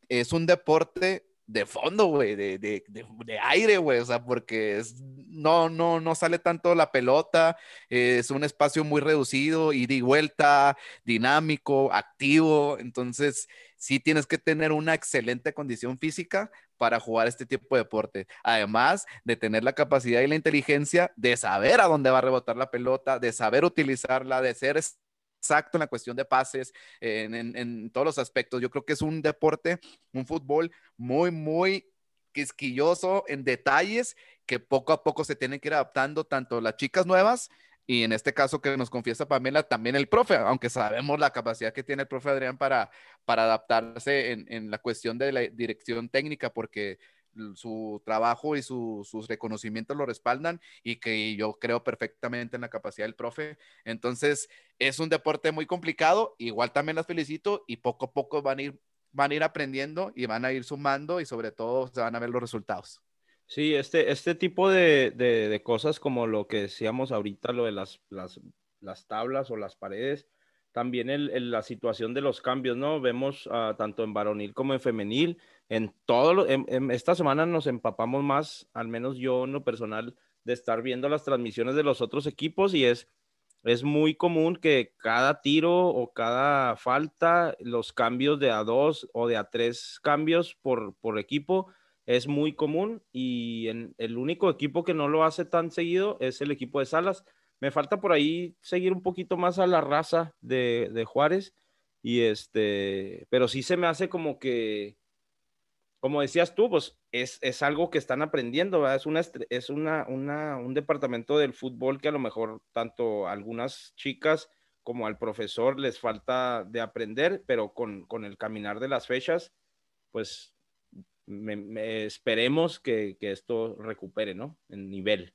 Speaker 1: es un deporte de fondo, güey, de, de, de, aire, güey, o sea, porque es, no, no, no sale tanto la pelota, es un espacio muy reducido, ida y vuelta, dinámico, activo, entonces sí tienes que tener una excelente condición física para jugar este tipo de deporte, además de tener la capacidad y la inteligencia de saber a dónde va a rebotar la pelota, de saber utilizarla, de ser exacto en la cuestión de pases, en, todos los aspectos. Yo creo que es un deporte, un fútbol muy, muy quisquilloso en detalles que poco a poco se tienen que ir adaptando tanto las chicas nuevas y en este caso que nos confiesa Pamela, también el profe, aunque sabemos la capacidad que tiene el profe Adrián para, para adaptarse en la cuestión de la dirección técnica, porque su trabajo y sus reconocimientos lo respaldan y que yo creo perfectamente en la capacidad del profe. Entonces, es un deporte muy complicado, igual también las felicito y poco a poco van a ir, van ir aprendiendo y van a ir sumando y sobre todo se van a ver los resultados.
Speaker 2: Sí, este, este tipo de, de, cosas como lo que decíamos ahorita, lo de las, las, las tablas o las paredes, también el, la situación de los cambios, ¿no? Vemos uh, tanto en varonil como en femenil, en todo, lo, en, en esta semana nos empapamos más, al menos yo en lo personal, de estar viendo las transmisiones de los otros equipos y es, es muy común que cada tiro o cada falta, los cambios de a dos o de a tres cambios por, por equipo, es muy común y en, el único equipo que no lo hace tan seguido es el equipo de Salas me falta por ahí seguir un poquito más a la raza de, Juárez. Y este, pero sí se me hace como que, como decías tú, pues es, algo que están aprendiendo. Es, una, es una, un departamento del fútbol que a lo mejor tanto algunas chicas como al profesor les falta de aprender, pero con, el caminar de las fechas, pues me, esperemos que, que, esto recupere, ¿no? En nivel.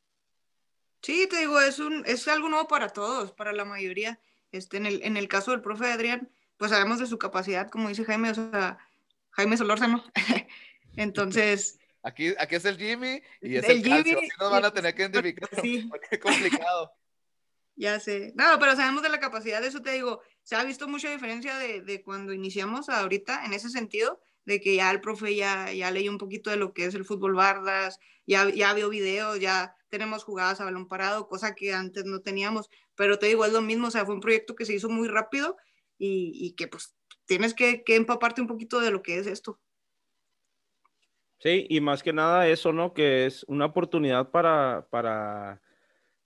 Speaker 3: Sí, te digo, es, un, es algo nuevo para todos, para la mayoría. Este, en, el, en el caso del profe Adrián, pues sabemos de su capacidad, como dice Jaime, o sea, Jaime Solórzano. Entonces...
Speaker 1: Aquí, aquí es el Jimmy y es el, Jimmy, así nos van a tener que identificar. Sí. Qué complicado.
Speaker 3: Ya sé. No, pero sabemos de la capacidad, de eso te digo, se ha visto mucha diferencia de, de cuando iniciamos ahorita en ese sentido, de que ya el profe ya, ya leyó un poquito de lo que es el fútbol bardas, ya, ya vio videos, ya tenemos jugadas a balón parado, cosa que antes no teníamos, pero te digo, es lo mismo, o sea, fue un proyecto que se hizo muy rápido y, que pues tienes que, empaparte un poquito de lo que es esto.
Speaker 2: Sí, y más que nada eso, ¿no? Que es una oportunidad para, para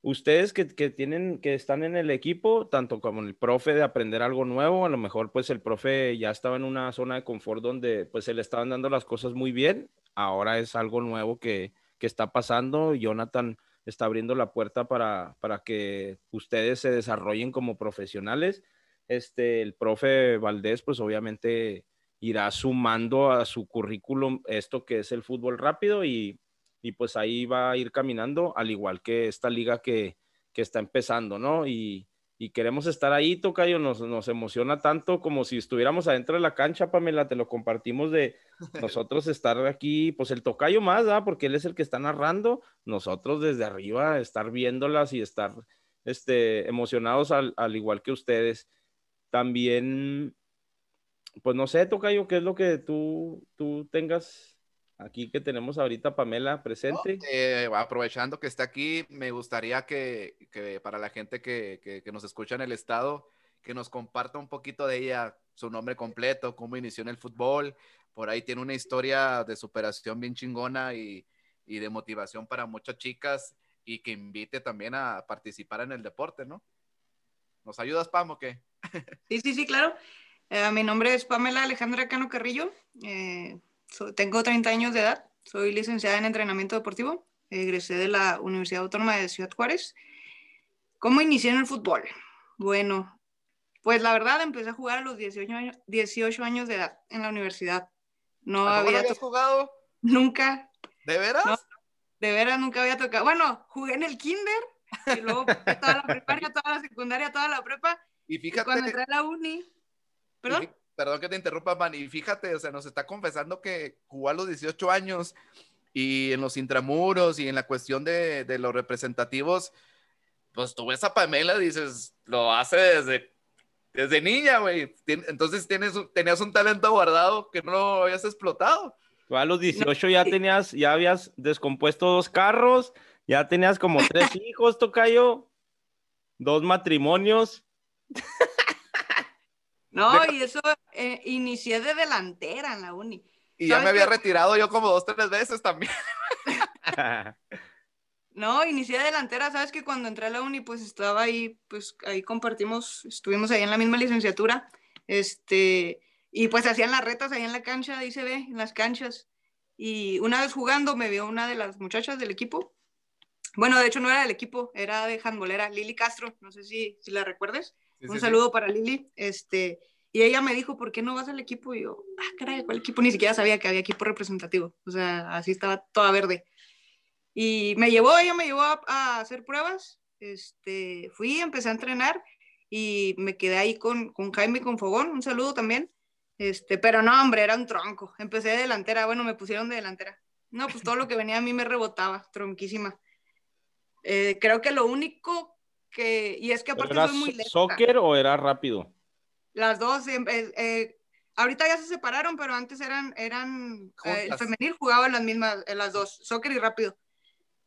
Speaker 2: ustedes que, que, tienen, que están en el equipo, tanto como el profe de aprender algo nuevo, a lo mejor pues el profe ya estaba en una zona de confort donde pues se le estaban dando las cosas muy bien, ahora es algo nuevo que, que está pasando. Jonathan está abriendo la puerta para, para que ustedes se desarrollen como profesionales. Este, el profe Valdés, pues obviamente irá sumando a su currículum esto que es el fútbol rápido y, y pues ahí va a ir caminando, al igual que esta liga que, que está empezando, ¿no? Y, y queremos estar ahí, Tocayo, nos, nos emociona tanto como si estuviéramos adentro de la cancha, Pamela, te lo compartimos de nosotros estar aquí, pues el Tocayo más, ¿verdad? Porque él es el que está narrando, nosotros desde arriba estar viéndolas y estar este, emocionados al, al igual que ustedes. También, pues no sé, Tocayo, ¿qué es lo que tú, tú tengas aquí que tenemos ahorita Pamela presente.
Speaker 1: Eh, aprovechando que está aquí, me gustaría que, que para la gente que, que, nos escucha en el estado, que nos comparta un poquito de ella, su nombre completo, cómo inició en el fútbol. Por ahí tiene una historia de superación bien chingona y, y de motivación para muchas chicas y que invite también a participar en el deporte, ¿no? ¿Nos ayudas, Pam, o qué?
Speaker 3: Sí, sí, sí, claro. Eh, mi nombre es Pamela Alejandra Cano Carrillo. Eh, tengo 30 años de edad, soy licenciada en entrenamiento deportivo, egresé de la Universidad Autónoma de Ciudad Juárez. ¿Cómo inicié en el fútbol? Bueno, pues la verdad empecé a jugar a los 18 años, 18 años de edad en la universidad.
Speaker 1: No había jugado?
Speaker 3: Nunca.
Speaker 1: ¿De veras?
Speaker 3: de veras nunca había tocado. Bueno, jugué en el kinder y luego toda la primaria, toda la secundaria, toda la prepa.
Speaker 1: Y fíjate.
Speaker 3: cuando entré a la uni. ¿Perdón?
Speaker 1: Perdón que te interrumpa, man, y fíjate, o sea, nos está confesando que jugó a los 18 años y en los intramuros y en la cuestión de, de los representativos, pues tú ves a Pamela, dices, lo hace desde, desde niña, güey. Entonces tienes, tenías un talento guardado que no habías explotado.
Speaker 2: Tú a los 18 ya tenías, ya habías descompuesto dos carros, ya tenías como tres hijos, Tocayo, dos matrimonios.
Speaker 3: No, y eso eh, inicié de delantera en la uni.
Speaker 1: Y ya me había retirado yo como dos, tres veces también.
Speaker 3: no, inicié de delantera, sabes que cuando entré a la uni, pues estaba ahí, pues ahí compartimos, estuvimos ahí en la misma licenciatura, este, y pues hacían las retas ahí en la cancha, ahí se ve, en las canchas. Y una vez jugando me vio una de las muchachas del equipo. Bueno, de hecho no era del equipo, era de handbolera, Lili Castro, no sé si, si la recuerdes un saludo para Lili. Este, y ella me dijo, ¿por qué no vas al equipo? Y yo, ah, caray, ¿cuál equipo? Ni siquiera sabía que había equipo representativo. O sea, así estaba toda verde. Y me llevó, ella me llevó a, hacer pruebas. Este, fui, empecé a entrenar y me quedé ahí con, con Jaime con Fogón. Un saludo también. Este, pero no, hombre, era un tronco. Empecé de delantera, bueno, me pusieron de delantera. No, pues todo lo que venía a mí me rebotaba, tronquísima. Eh, creo que lo único y es que aparte soy muy
Speaker 2: lenta. ¿Soccer o era rápido?
Speaker 3: Las dos, eh, eh, ahorita ya se separaron, pero antes eran, eran, eh, el femenil jugaba las mismas, las dos, soccer y rápido.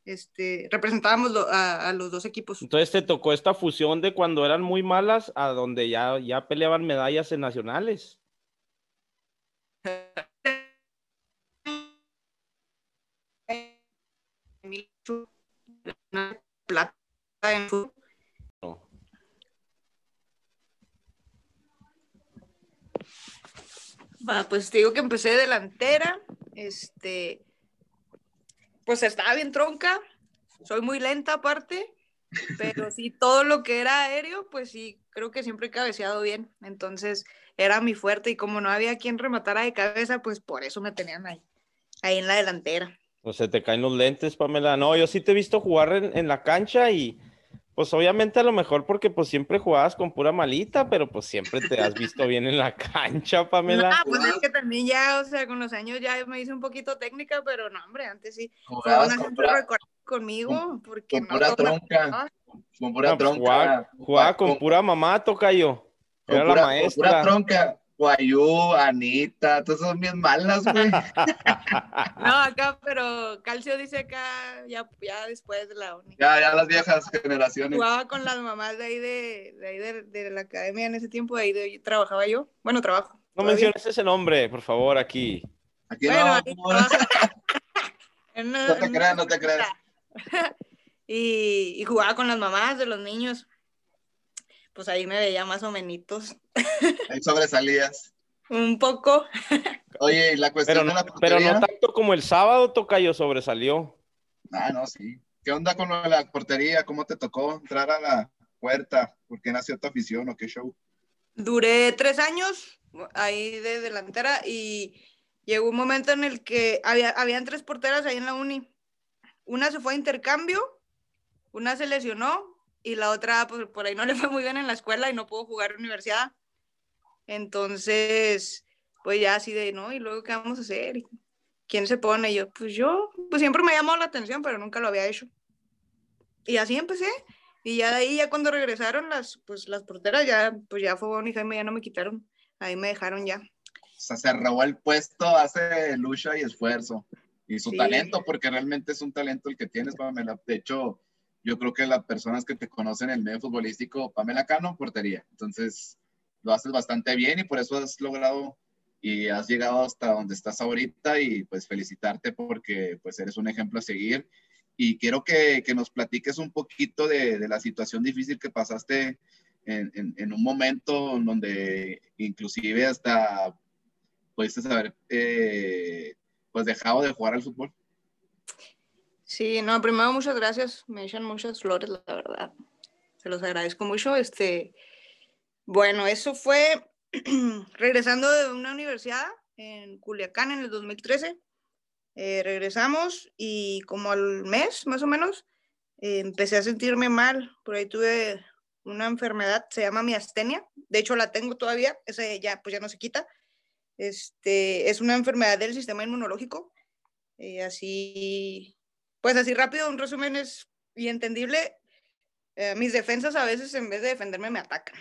Speaker 3: Este, representábamos a, los dos equipos.
Speaker 2: Entonces te tocó esta fusión de cuando eran muy malas a donde ya, ya peleaban medallas en nacionales.
Speaker 3: plata en pues te digo que empecé delantera, este, pues estaba bien tronca, soy muy lenta aparte, pero sí, todo lo que era aéreo, pues sí, creo que siempre he cabeceado bien, entonces era mi fuerte y como no había quien rematara de cabeza, pues por eso me tenían ahí, ahí en la delantera.
Speaker 2: Pues se te caen los lentes, Pamela. No, yo sí te he visto jugar en la cancha y pues obviamente a lo mejor porque pues siempre jugabas con pura malita, pero pues siempre te has visto bien en la cancha, Pamela.
Speaker 3: Ah, pues es que también ya, o sea, con los años ya me hice un poquito técnica, pero no, hombre, antes sí. Jugabas con pura, conmigo, porque
Speaker 1: con pura tronca. Con pura
Speaker 2: pues,
Speaker 1: tronca.
Speaker 2: Jugaba, con, pura mamá, toca yo. Era la maestra. Con
Speaker 1: pura tronca. Guayú, Anita, todas son bien malas, güey.
Speaker 3: no, acá, pero Calcio dice acá, ya, ya después de la uni.
Speaker 1: Ya, ya las viejas generaciones.
Speaker 3: Jugaba con las mamás de ahí de, de, ahí de, la academia en ese tiempo, de ahí de, trabajaba yo. Bueno, trabajo.
Speaker 2: No menciones ese nombre, por favor, aquí.
Speaker 1: Aquí no. no, te creas, no te creas.
Speaker 3: y, y jugaba con las mamás de los niños pues ahí me veía más o menos.
Speaker 1: Ahí sobresalías.
Speaker 3: Un poco.
Speaker 1: Oye, la cuestión
Speaker 2: pero no,
Speaker 1: de la
Speaker 2: portería? Pero no tanto como el sábado, Tocayo sobresalió.
Speaker 1: Ah, no, sí. ¿Qué onda con la portería? ¿Cómo te tocó entrar a la puerta? ¿Por qué nació tu afición o qué show?
Speaker 3: Duré tres años ahí de delantera y llegó un momento en el que había, habían tres porteras ahí en la uni. Una se fue a intercambio, una se lesionó y la otra, pues por ahí no le fue muy bien en la escuela y no pudo jugar universidad. Entonces, pues ya así de, ¿no? ¿Y luego qué vamos a hacer? ¿Quién se pone? Y yo, pues yo, pues siempre me llamó la atención, pero nunca lo había hecho. Y así empecé. Y ya de ahí, ya cuando regresaron las, pues las porteras, ya, pues ya fue y Jaime, ya no me quitaron. Ahí me dejaron ya.
Speaker 1: O sea, se robó el puesto, hace lucha y esfuerzo. Y su talento, porque realmente es un talento el que tienes, Pamela. De hecho, yo creo que las personas que te conocen en el medio futbolístico, Pamela Cano, portería. Entonces, lo haces bastante bien y por eso has logrado y has llegado hasta donde estás ahorita y pues felicitarte porque pues eres un ejemplo a seguir. Y quiero que, que nos platiques un poquito de, de, la situación difícil que pasaste en, en, un momento donde inclusive hasta pudiste haber eh, pues dejado de jugar al fútbol.
Speaker 3: Sí, no, primero muchas gracias, me echan muchas flores, la verdad. Se los agradezco mucho. Este, bueno, eso fue regresando de una universidad en Culiacán en el 2013. Eh, regresamos y como al mes, más o menos, eh, empecé a sentirme mal. Por ahí tuve una enfermedad, se llama miastenia. De hecho, la tengo todavía, esa ya, pues ya no se quita. Este, es una enfermedad del sistema inmunológico. Eh, así pues así rápido, un resumen es y entendible. Eh, mis defensas a veces en vez de defenderme me atacan.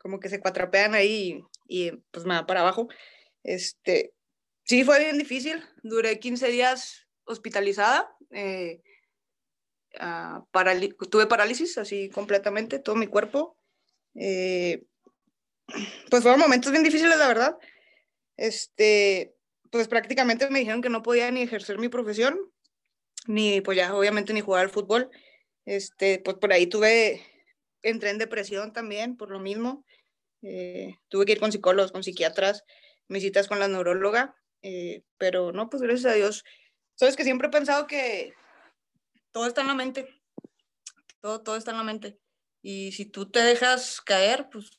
Speaker 3: Como que se cuatrapean ahí y, pues me va para abajo. Este, sí, fue bien difícil. Duré 15 días hospitalizada. Eh, uh, tuve parálisis así completamente, todo mi cuerpo. Eh, pues fueron momentos bien difíciles, la verdad. Este, pues prácticamente me dijeron que no podía ni ejercer mi profesión ni pues ya obviamente ni jugar al fútbol. Este, pues por ahí tuve, entré en depresión también por lo mismo. Eh, tuve que ir con psicólogos, con psiquiatras, mis citas con la neuróloga, eh, pero no, pues gracias a Dios. Sabes que siempre he pensado que todo está en la mente, todo, todo está en la mente. Y si tú te dejas caer, pues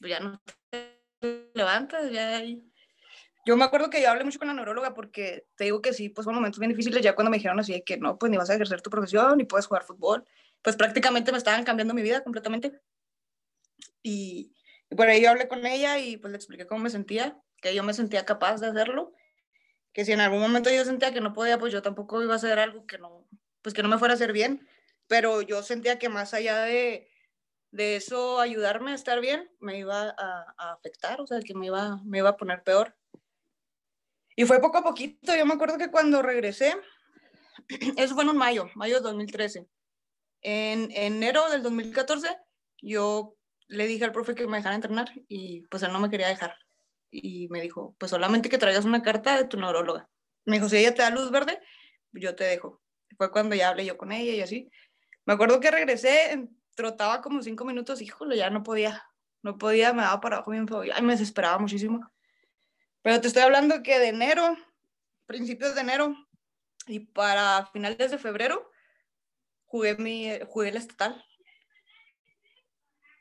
Speaker 3: ya no te levantas, ya yo me acuerdo que yo hablé mucho con la neuróloga porque te digo que sí, pues fueron momentos bien difíciles ya cuando me dijeron así de que no, pues ni vas a ejercer tu profesión, ni puedes jugar fútbol. Pues prácticamente me estaban cambiando mi vida completamente. Y, por ahí yo hablé con ella y pues le expliqué cómo me sentía, que yo me sentía capaz de hacerlo, que si en algún momento yo sentía que no podía, pues yo tampoco iba a hacer algo que no, pues que no me fuera a hacer bien, pero yo sentía que más allá de, de eso ayudarme a estar bien, me iba a, a, afectar, o sea, que me iba, me iba a poner peor. Y fue poco a poquito, yo me acuerdo que cuando regresé, eso fue en mayo, mayo de 2013. En enero del 2014, yo le dije al profe que me dejara entrenar y pues él no me quería dejar. Y me dijo, pues solamente que traigas una carta de tu neuróloga. Me dijo, si ella te da luz verde, yo te dejo. Fue cuando ya hablé yo con ella y así. Me acuerdo que regresé, trotaba como cinco minutos, híjole, ya no podía, no podía, me daba para abajo bien feo, y me desesperaba muchísimo. Pero te estoy hablando que de enero, principios de enero, y para finales de febrero, jugué, mi, jugué el estatal.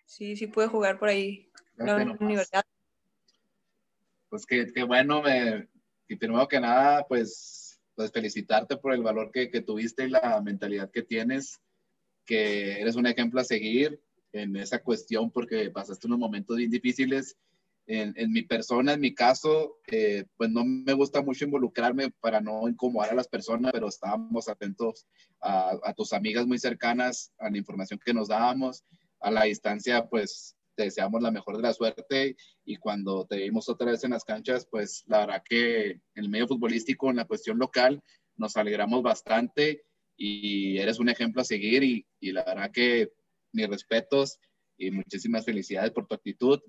Speaker 3: Sí, sí pude jugar por ahí la universidad.
Speaker 1: Pues qué, qué bueno, me, y primero que nada, pues, pues felicitarte por el valor que, que tuviste y la mentalidad que tienes, que eres un ejemplo a seguir en esa cuestión porque pasaste unos momentos bien difíciles. En, en mi persona, en mi caso, eh, pues no me gusta mucho involucrarme para no incomodar a las personas, pero estábamos atentos a, a tus amigas muy cercanas, a la información que nos dábamos, a la distancia, pues te deseamos la mejor de la suerte y cuando te vimos otra vez en las canchas, pues la verdad que en el medio futbolístico, en la cuestión local, nos alegramos bastante y eres un ejemplo a seguir y, y la verdad que mis respetos y muchísimas felicidades por tu actitud,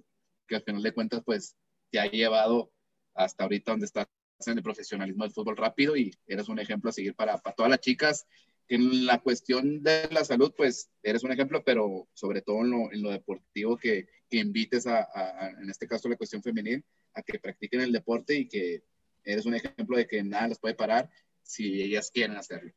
Speaker 1: que al final de cuentas pues te ha llevado hasta ahorita donde estás en el profesionalismo del fútbol rápido y eres un ejemplo a seguir para, para todas las chicas en la cuestión de la salud, pues eres un ejemplo, pero sobre todo en lo, en lo deportivo, que, que invites a, a, en este caso, la cuestión femenil, a que practiquen el deporte y que eres un ejemplo de que nada las puede parar si ellas quieren hacerlo.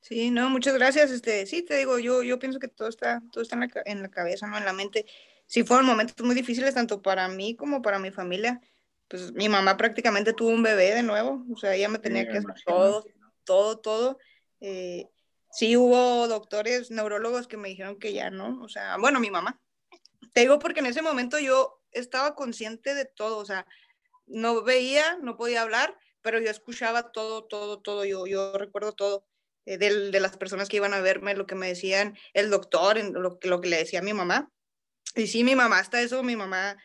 Speaker 3: Sí, no, muchas gracias. Este, sí, te digo, yo, yo pienso que todo está, todo está en la, en la cabeza, ¿no? En la mente. Sí, fueron momentos muy difíciles, tanto para mí como para mi familia. Pues mi mamá prácticamente tuvo un bebé de nuevo, o sea, ella me tenía sí, que hacer todo, todo, todo eh, sí hubo doctores, neurólogos que me dijeron que ya no, o sea, bueno, mi mamá. Te digo porque en ese momento yo estaba consciente de todo, o sea, no veía, no podía hablar, pero yo escuchaba todo, todo, todo, yo, yo recuerdo todo. Eh, de, de, las personas que iban a verme, lo que me decían el doctor, lo, lo que le decía a mi mamá. Y sí, mi mamá, hasta eso, mi mamá,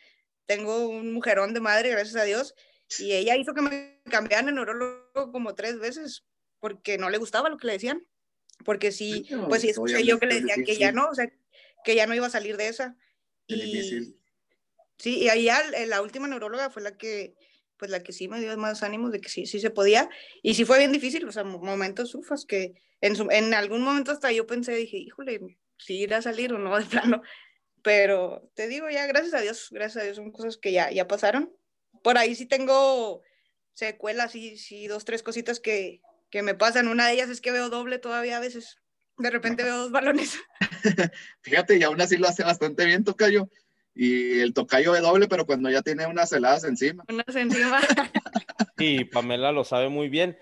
Speaker 3: tengo un mujerón de madre, gracias a Dios, y ella hizo que me cambiaran de neurólogo como tres veces porque no le gustaba lo que le decían, porque sí, no, pues sí escuché yo que le decían que ya no, o sea, que ya no iba a salir de esa. Y, sí, y ahí ya la última neuróloga fue la que, pues la que sí me dio más ánimos de que sí, sí se podía, y sí fue bien difícil, o sea, momentos ufas que en, su, en algún momento hasta yo pensé, dije, híjole, si irá a salir o no, de plano, pero te digo ya, gracias a Dios, gracias a Dios, son cosas que ya, ya pasaron. Por ahí sí tengo secuelas, sí, sí, dos, tres cositas que, que me pasan. Una de ellas es que veo doble todavía a veces. De repente veo dos balones.
Speaker 1: Fíjate, y aún así lo hace bastante bien Tocayo. Y el Tocayo ve doble, pero cuando ya tiene unas heladas encima.
Speaker 3: Unas encima.
Speaker 2: y Pamela lo sabe muy bien.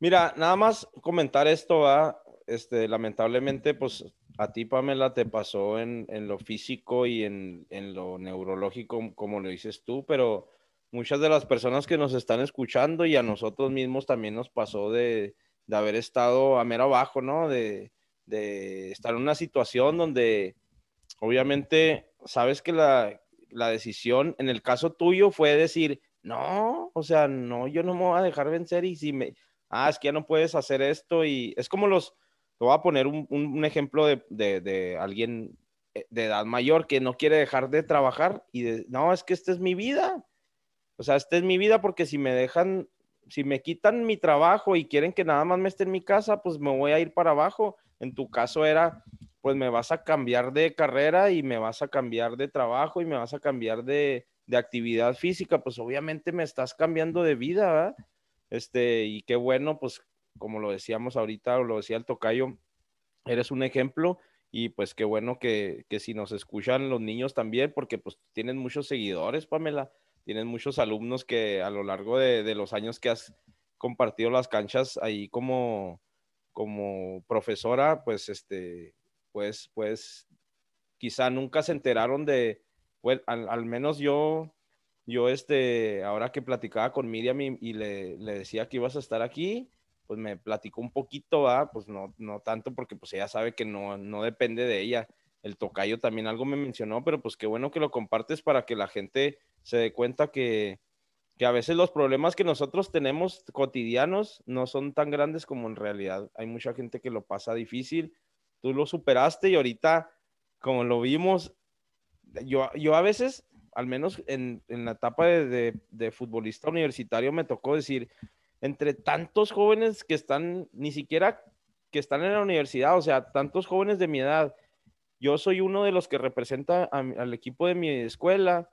Speaker 2: Mira, nada más comentar esto, ¿va? Este, lamentablemente, pues a ti, Pamela, te pasó en, en lo físico y en, en, lo neurológico, como lo dices tú, pero muchas de las personas que nos están escuchando y a nosotros mismos también nos pasó de, de haber estado a mero abajo, ¿no? De, de, estar en una situación donde obviamente sabes que la, la, decisión en el caso tuyo fue decir, no, o sea, no, yo no me voy a dejar vencer y si me, ah, es que ya no puedes hacer esto y es como los, te voy a poner un, un, ejemplo de, de, alguien eh, de edad mayor que no quiere dejar de trabajar y de, no, es que esta es mi vida o sea, esta es mi vida porque si me dejan, si me quitan mi trabajo y quieren que nada más me esté en mi casa, pues me voy a ir para abajo. En tu caso era, pues me vas a cambiar de carrera y me vas a cambiar de trabajo y me vas a cambiar de, de actividad física, pues obviamente me estás cambiando de vida. Este, y qué bueno, pues como lo decíamos ahorita, o lo decía el tocayo, eres un ejemplo y pues qué bueno que, que si nos escuchan los niños también, porque pues tienen muchos seguidores, Pamela tienes muchos alumnos que a lo largo de, de, los años que has compartido las canchas ahí como, como profesora, pues este, pues, pues, quizá nunca se enteraron de, pues, al, al menos yo, yo este, ahora que platicaba con Miriam y, y le, le, decía que ibas a estar aquí, pues me platicó un poquito, ¿va? pues no, no tanto porque pues ella sabe que no, no depende de ella el tocayo también algo me mencionó, pero pues qué bueno que lo compartes para que la gente se dé cuenta que, que a veces los problemas que nosotros tenemos cotidianos no son tan grandes como en realidad. Hay mucha gente que lo pasa difícil. Tú lo superaste y ahorita, como lo vimos, yo, yo a veces, al menos en, en la etapa de, de, futbolista universitario, me tocó decir, entre tantos jóvenes que están, ni siquiera que están en la universidad, o sea, tantos jóvenes de mi edad, yo soy uno de los que representa al equipo de mi escuela.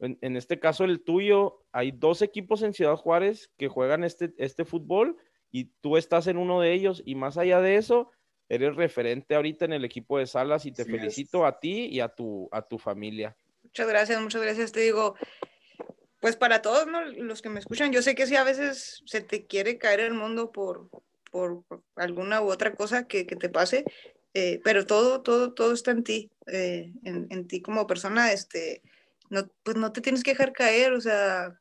Speaker 2: En, este caso, el tuyo, hay dos equipos en Ciudad Juárez que juegan este, este fútbol y tú estás en uno de ellos. Y más allá de eso, eres referente ahorita en el equipo de Salas y te felicito a ti y a tu, a tu familia.
Speaker 3: Muchas gracias, muchas gracias. Te digo, pues para todos los que me escuchan, yo sé que sí a veces se te quiere caer el mundo por, por, alguna u otra cosa que, que te pase, eh, pero todo, todo, todo está en ti, eh, en, en, ti como persona, este, no, pues no te tienes que dejar caer, o sea,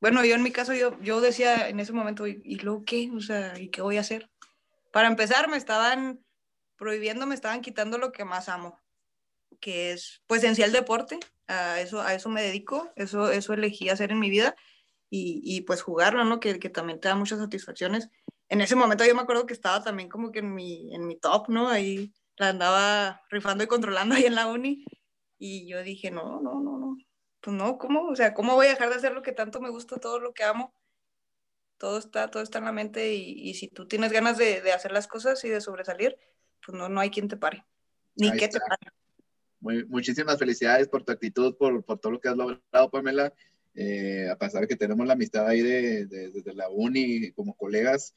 Speaker 3: bueno, yo en mi caso, yo, yo decía en ese momento, ¿y, ¿y luego qué? O sea, ¿y qué voy a hacer? Para empezar, me estaban prohibiendo, me estaban quitando lo que más amo, que es, pues, en sí el deporte, a eso, a eso me dedico, eso, eso elegí hacer en mi vida, y, y pues jugarlo, ¿no? Que, que también te da muchas satisfacciones en ese momento yo me acuerdo que estaba también como que en mi, en mi top, ¿no? Ahí la andaba rifando y controlando ahí en la uni. Y yo dije, no, no, no, no. Pues no, ¿cómo? O sea, ¿cómo voy a dejar de hacer lo que tanto me gusta, todo lo que amo? Todo está, todo está en la mente y, y si tú tienes ganas de, de, hacer las cosas y de sobresalir, pues no, no hay quien te pare. Ni que te pare.
Speaker 1: Muy, muchísimas felicidades por tu actitud, por, por todo lo que has logrado, Pamela. Eh, a pesar de que tenemos la amistad ahí de, de, desde la uni como colegas,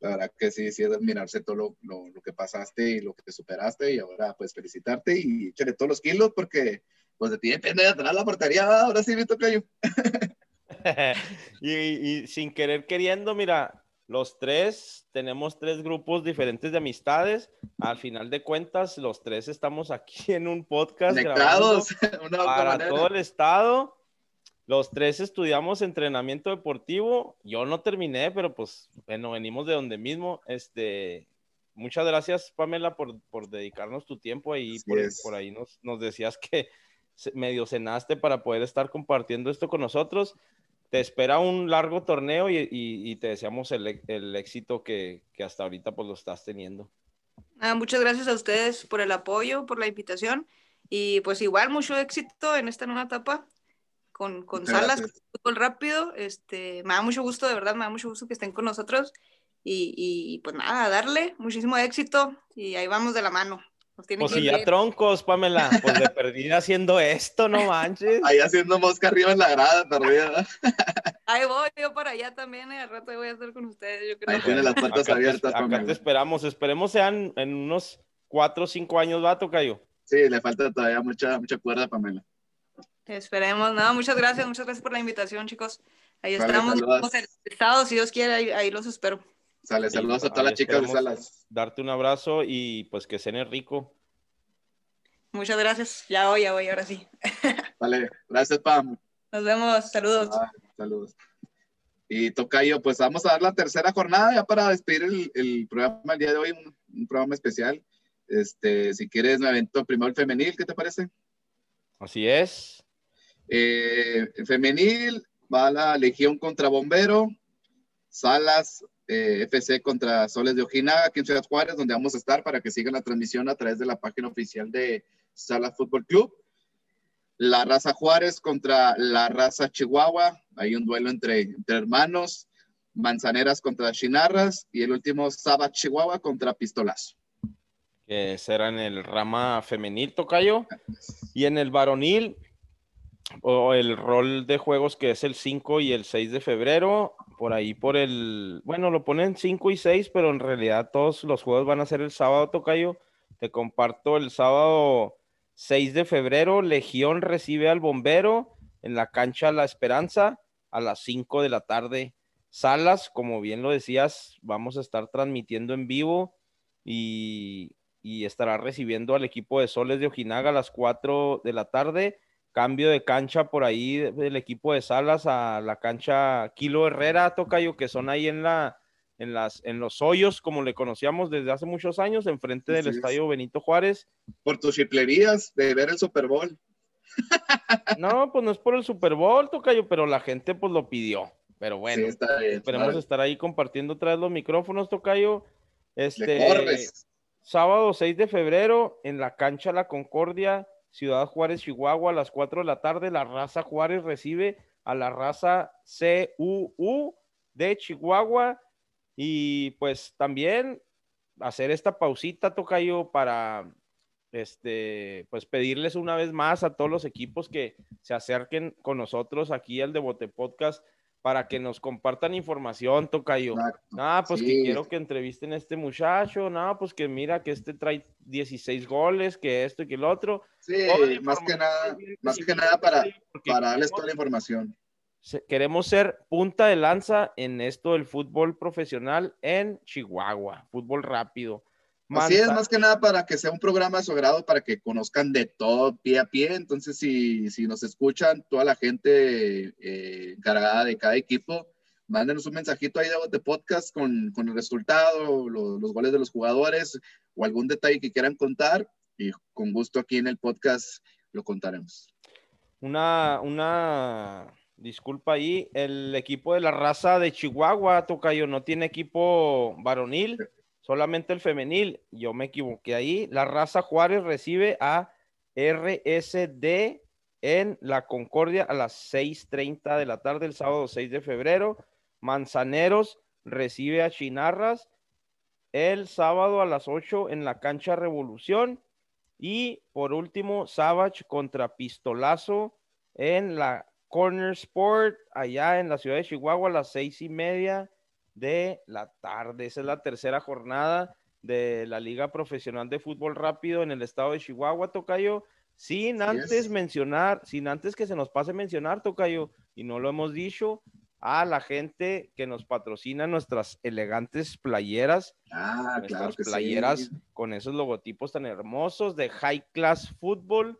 Speaker 1: la verdad que sí, sí es admirarse todo lo, lo, lo, que pasaste y lo que superaste y ahora pues felicitarte y échale todos los kilos porque pues de ti depende de atrás la portería, ahora sí me toca yo.
Speaker 2: y, y, sin querer queriendo, mira, los tres tenemos tres grupos diferentes de amistades. Al final de cuentas, los tres estamos aquí en un podcast
Speaker 1: Conectados,
Speaker 2: para todo el estado los tres estudiamos entrenamiento deportivo. Yo no terminé, pero pues bueno, venimos de donde mismo. Este, muchas gracias, Pamela, por, por dedicarnos tu tiempo ahí. Por, por, ahí nos, nos decías que medio cenaste para poder estar compartiendo esto con nosotros. Te espera un largo torneo y, y, y te deseamos el, el éxito que, que, hasta ahorita pues lo estás teniendo.
Speaker 3: Ah, muchas gracias a ustedes por el apoyo, por la invitación y pues igual mucho éxito en esta nueva etapa con, con Salas, con fútbol rápido. Este, me da mucho gusto, de verdad, me da mucho gusto que estén con nosotros. Y, y pues nada, darle muchísimo éxito y ahí vamos de la mano.
Speaker 2: Pues si ya troncos, Pamela, pues de perdida haciendo esto, no manches.
Speaker 1: Ahí haciendo mosca arriba en la grada, perdida.
Speaker 3: Ahí voy, yo para allá también, y al rato voy a estar con ustedes. Yo creo.
Speaker 1: Ahí tiene las puertas
Speaker 2: acá
Speaker 1: abiertas.
Speaker 2: Te, acá te esperamos, esperemos sean en unos cuatro o cinco años, ¿va, Tocayo?
Speaker 1: Sí, le falta todavía mucha, mucha cuerda, Pamela.
Speaker 3: Esperemos, no, muchas gracias, muchas gracias por la invitación, chicos. Ahí vale, estamos, estamos en el estado, si Dios quiere, ahí, ahí los espero.
Speaker 1: Sale, saludos a todas las chicas de Salas.
Speaker 2: Darte un abrazo y pues que cene rico.
Speaker 3: Muchas gracias, ya voy, ya voy, ahora sí.
Speaker 1: Vale, gracias, Pam.
Speaker 3: Nos vemos, saludos.
Speaker 1: Ah, saludos. Y Tocayo, pues vamos a dar la tercera jornada ya para despedir el, el programa el día de hoy, un, un, programa especial. Este, si quieres, me avento primero el femenil, ¿qué te parece?
Speaker 2: Así es.
Speaker 1: Eh, femenil va la Legión contra Bombero, Salas eh, FC contra Soles de Ojinaga, aquí en Ciudad Juárez, donde vamos a estar para que sigan la transmisión a través de la página oficial de Salas Fútbol Club. La raza Juárez contra la raza Chihuahua, hay un duelo entre, entre hermanos, Manzaneras contra Chinarras y el último Saba Chihuahua contra Pistolazo.
Speaker 2: Que será en el rama femenil, Tocayo. Y en el varonil, o el rol de juegos que es el 5 y el 6 de febrero, por ahí por el, bueno, lo ponen 5 y 6, pero en realidad todos los juegos van a ser el sábado, Tocayo. Te comparto el sábado 6 de febrero, Legión recibe al Bombero en la cancha La Esperanza a las 5 de la tarde. Salas, como bien lo decías, vamos a estar transmitiendo en vivo y, y estará recibiendo al equipo de Soles de Ojinaga a las 4 de la tarde cambio de cancha por ahí del equipo de Salas a la cancha Kilo Herrera, Tocayo, que son ahí en la, en, las, en los hoyos, como le conocíamos desde hace muchos años, enfrente del estadio Benito Juárez.
Speaker 1: Por tus chiplerías de ver el Super Bowl.
Speaker 2: No, pues no es por el Super Bowl, Tocayo, pero la gente pues lo pidió. Pero bueno, esperemos estar ahí compartiendo otra vez los micrófonos, Tocayo. Este, sábado 6 de febrero en la cancha La Concordia, Ciudad Juárez, Chihuahua, a las 4 de la tarde, la raza Juárez recibe a la raza CUU de Chihuahua. Y pues también hacer esta pausita, Tocayo, para este, pues pedirles una vez más a todos los equipos que se acerquen con nosotros aquí al Devote Podcast para que nos compartan información, Tocayo. Ah, pues que quiero que entrevisten a este muchacho, no, pues que mira que este trae 16 goles, que esto y que el otro.
Speaker 1: Sí, más que nada, más que nada para, para darles toda la información.
Speaker 2: Queremos ser punta de lanza en esto del fútbol profesional en Chihuahua, fútbol rápido.
Speaker 1: Así es, más que nada para que sea un programa de su grado, para que conozcan de todo pie a pie. Entonces, si, si nos escuchan, toda la gente eh, encargada de cada equipo, mándenos un mensajito ahí de, podcast con, con, el resultado, los goles de los jugadores o algún detalle que quieran contar. Y con gusto aquí en el podcast lo contaremos.
Speaker 2: Una, una disculpa ahí, el equipo de la raza de Chihuahua, Tocayo, no tiene equipo varonil solamente el femenil. Yo me equivoqué ahí. La raza Juárez recibe a RSD en la Concordia a las 6:30 de la tarde, el sábado 6 de febrero. Manzaneros recibe a Chinarras el sábado a las 8 en la cancha Revolución. Y por último, Savage contra Pistolazo en la Corner Sport, allá en la ciudad de Chihuahua a las seis y media de la tarde. Esa es la tercera jornada de la Liga Profesional de Fútbol Rápido en el estado de Chihuahua, Tocayo. Sin antes mencionar, sin antes que se nos pase mencionar, Tocayo, y no lo hemos dicho, a la gente que nos patrocina nuestras elegantes playeras.
Speaker 1: Ah,
Speaker 2: nuestras playeras con esos logotipos tan hermosos de High Class Football.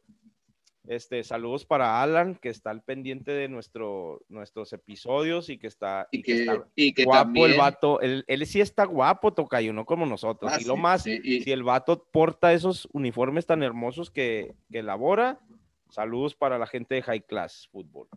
Speaker 2: Este, saludos para Alan, que está al pendiente de nuestro, nuestros episodios y que está,
Speaker 1: y, que,
Speaker 2: guapo el vato. Él, sí está guapo, Tocayo, no como nosotros. Ah, y lo más, si el vato porta esos uniformes tan hermosos que, que elabora, saludos para la gente de High Class Fútbol.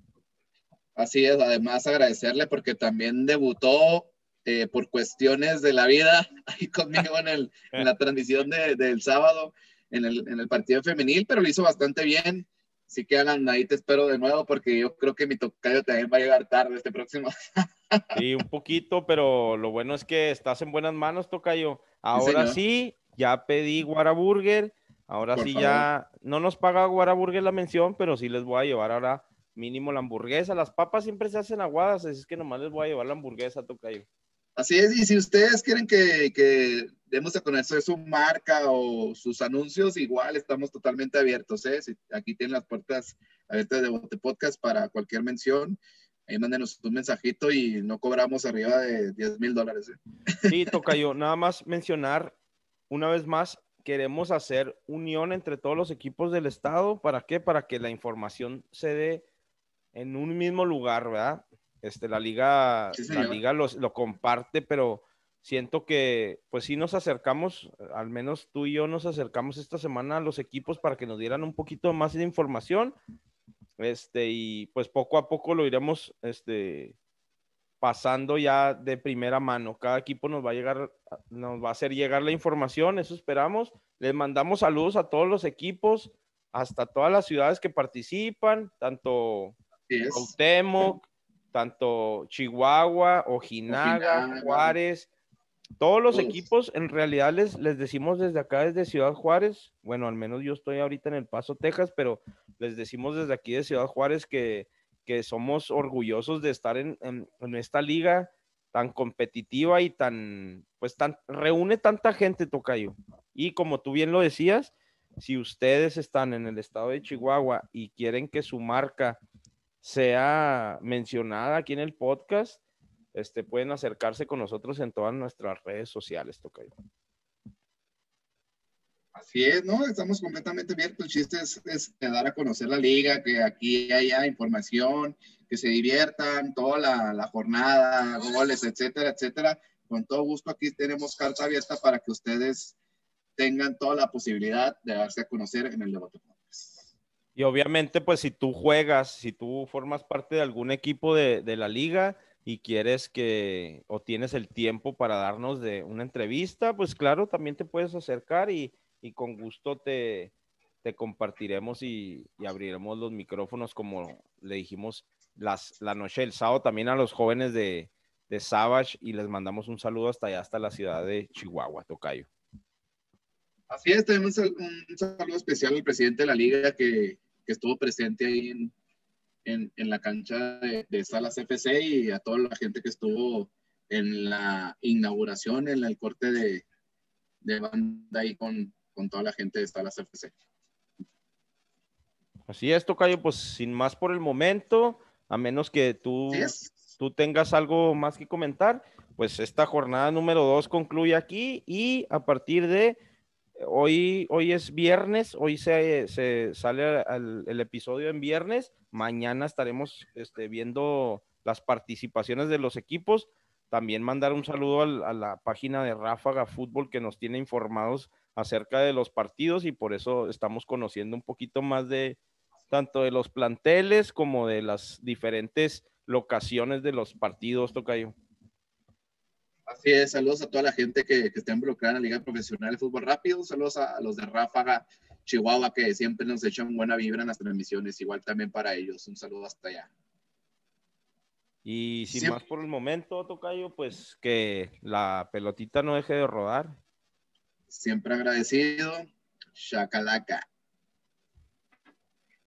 Speaker 1: Así es, además agradecerle porque también debutó eh, por cuestiones de la vida ahí conmigo en, el, en la transmisión de, del sábado en el, en el partido femenil, pero lo hizo bastante bien Así que Alan, ahí te espero de nuevo porque yo creo que mi tocayo también va a llegar tarde este próximo.
Speaker 2: Sí, un poquito, pero lo bueno es que estás en buenas manos, tocayo. Ahora sí, ya pedí Guaraburger. Ahora sí ya no nos paga Guaraburger la mención, pero sí les voy a llevar ahora mínimo la hamburguesa. Las papas siempre se hacen aguadas, así es que nomás les voy a llevar la hamburguesa, tocayo.
Speaker 1: Así es, y si ustedes quieren que, que demos a conocer su marca o sus anuncios, igual estamos totalmente abiertos. ¿eh? aquí tienen las puertas abiertas de Bote Podcast para cualquier mención. Ahí mándenos un mensajito y no cobramos arriba de 10 mil dólares.
Speaker 2: ¿eh? Sí, toca yo. Nada más mencionar una vez más, queremos hacer unión entre todos los equipos del estado. ¿Para qué? Para que la información se dé en un mismo lugar, ¿verdad? Este, la liga, la liga lo comparte, pero siento que pues sí nos acercamos, al menos tú y yo nos acercamos esta semana a los equipos para que nos dieran un poquito más de información. Este, y pues poco a poco lo iremos este, pasando ya de primera mano. Cada equipo nos va a llegar, nos va a hacer llegar la información, eso esperamos. Les mandamos saludos a todos los equipos, hasta todas las ciudades que participan, tanto Cuauhtémoc, tanto Chihuahua, Ojinaga, Juárez. Todos los equipos, en realidad les, les decimos desde acá, desde Ciudad Juárez, bueno, al menos yo estoy ahorita en El Paso, Texas, pero les decimos desde aquí de Ciudad Juárez que, que somos orgullosos de estar en, en, esta liga tan competitiva y tan, pues tan, reúne tanta gente, Tocayo. Y como tú bien lo decías, si ustedes están en el estado de Chihuahua y quieren que su marca sea mencionada aquí en el podcast, este, pueden acercarse con nosotros en todas nuestras redes sociales, Tocayo.
Speaker 1: Así es, ¿no? Estamos completamente abiertos. El chiste es, es, dar a conocer la liga, que aquí haya información, que se diviertan toda la, la jornada, goles, etcétera, etcétera. con todo gusto aquí tenemos carta abierta para que ustedes tengan toda la posibilidad de darse a conocer en el debate.
Speaker 2: Y obviamente, pues si tú juegas, si tú formas parte de algún equipo de, de, la liga y quieres que, o tienes el tiempo para darnos de una entrevista, pues claro, también te puedes acercar y, y con gusto te, te compartiremos y, y, abriremos los micrófonos como le dijimos las, la noche del sábado también a los jóvenes de, de Savage y les mandamos un saludo hasta allá, hasta la ciudad de Chihuahua, Tocayo.
Speaker 1: Así es, tenemos un, saludo especial al presidente de la liga que, que estuvo presente ahí en, en, en la cancha de, de, Salas FC y a toda la gente que estuvo en la inauguración, en el corte de, de banda ahí con, con toda la gente de Salas FC.
Speaker 2: Así es, Tocayo, pues sin más por el momento, a menos que tú, tú tengas algo más que comentar, pues esta jornada número dos concluye aquí y a partir de hoy, hoy es viernes, hoy se, se sale al, el episodio en viernes, mañana estaremos este, viendo las participaciones de los equipos. También mandar un saludo al, a la página de Ráfaga Fútbol que nos tiene informados acerca de los partidos y por eso estamos conociendo un poquito más de tanto de los planteles como de las diferentes locaciones de los partidos, Tocayo.
Speaker 1: Así es, saludos a toda la gente que, que está involucrada en la Liga Profesional de Fútbol Rápido, saludos a, a, los de Ráfaga, Chihuahua, que siempre nos echan buena vibra en las transmisiones, igual también para ellos, un saludo hasta allá.
Speaker 2: Y sin siempre. más por el momento, Tocayo, pues que la pelotita no deje de rodar.
Speaker 1: Siempre agradecido, Chacalaca.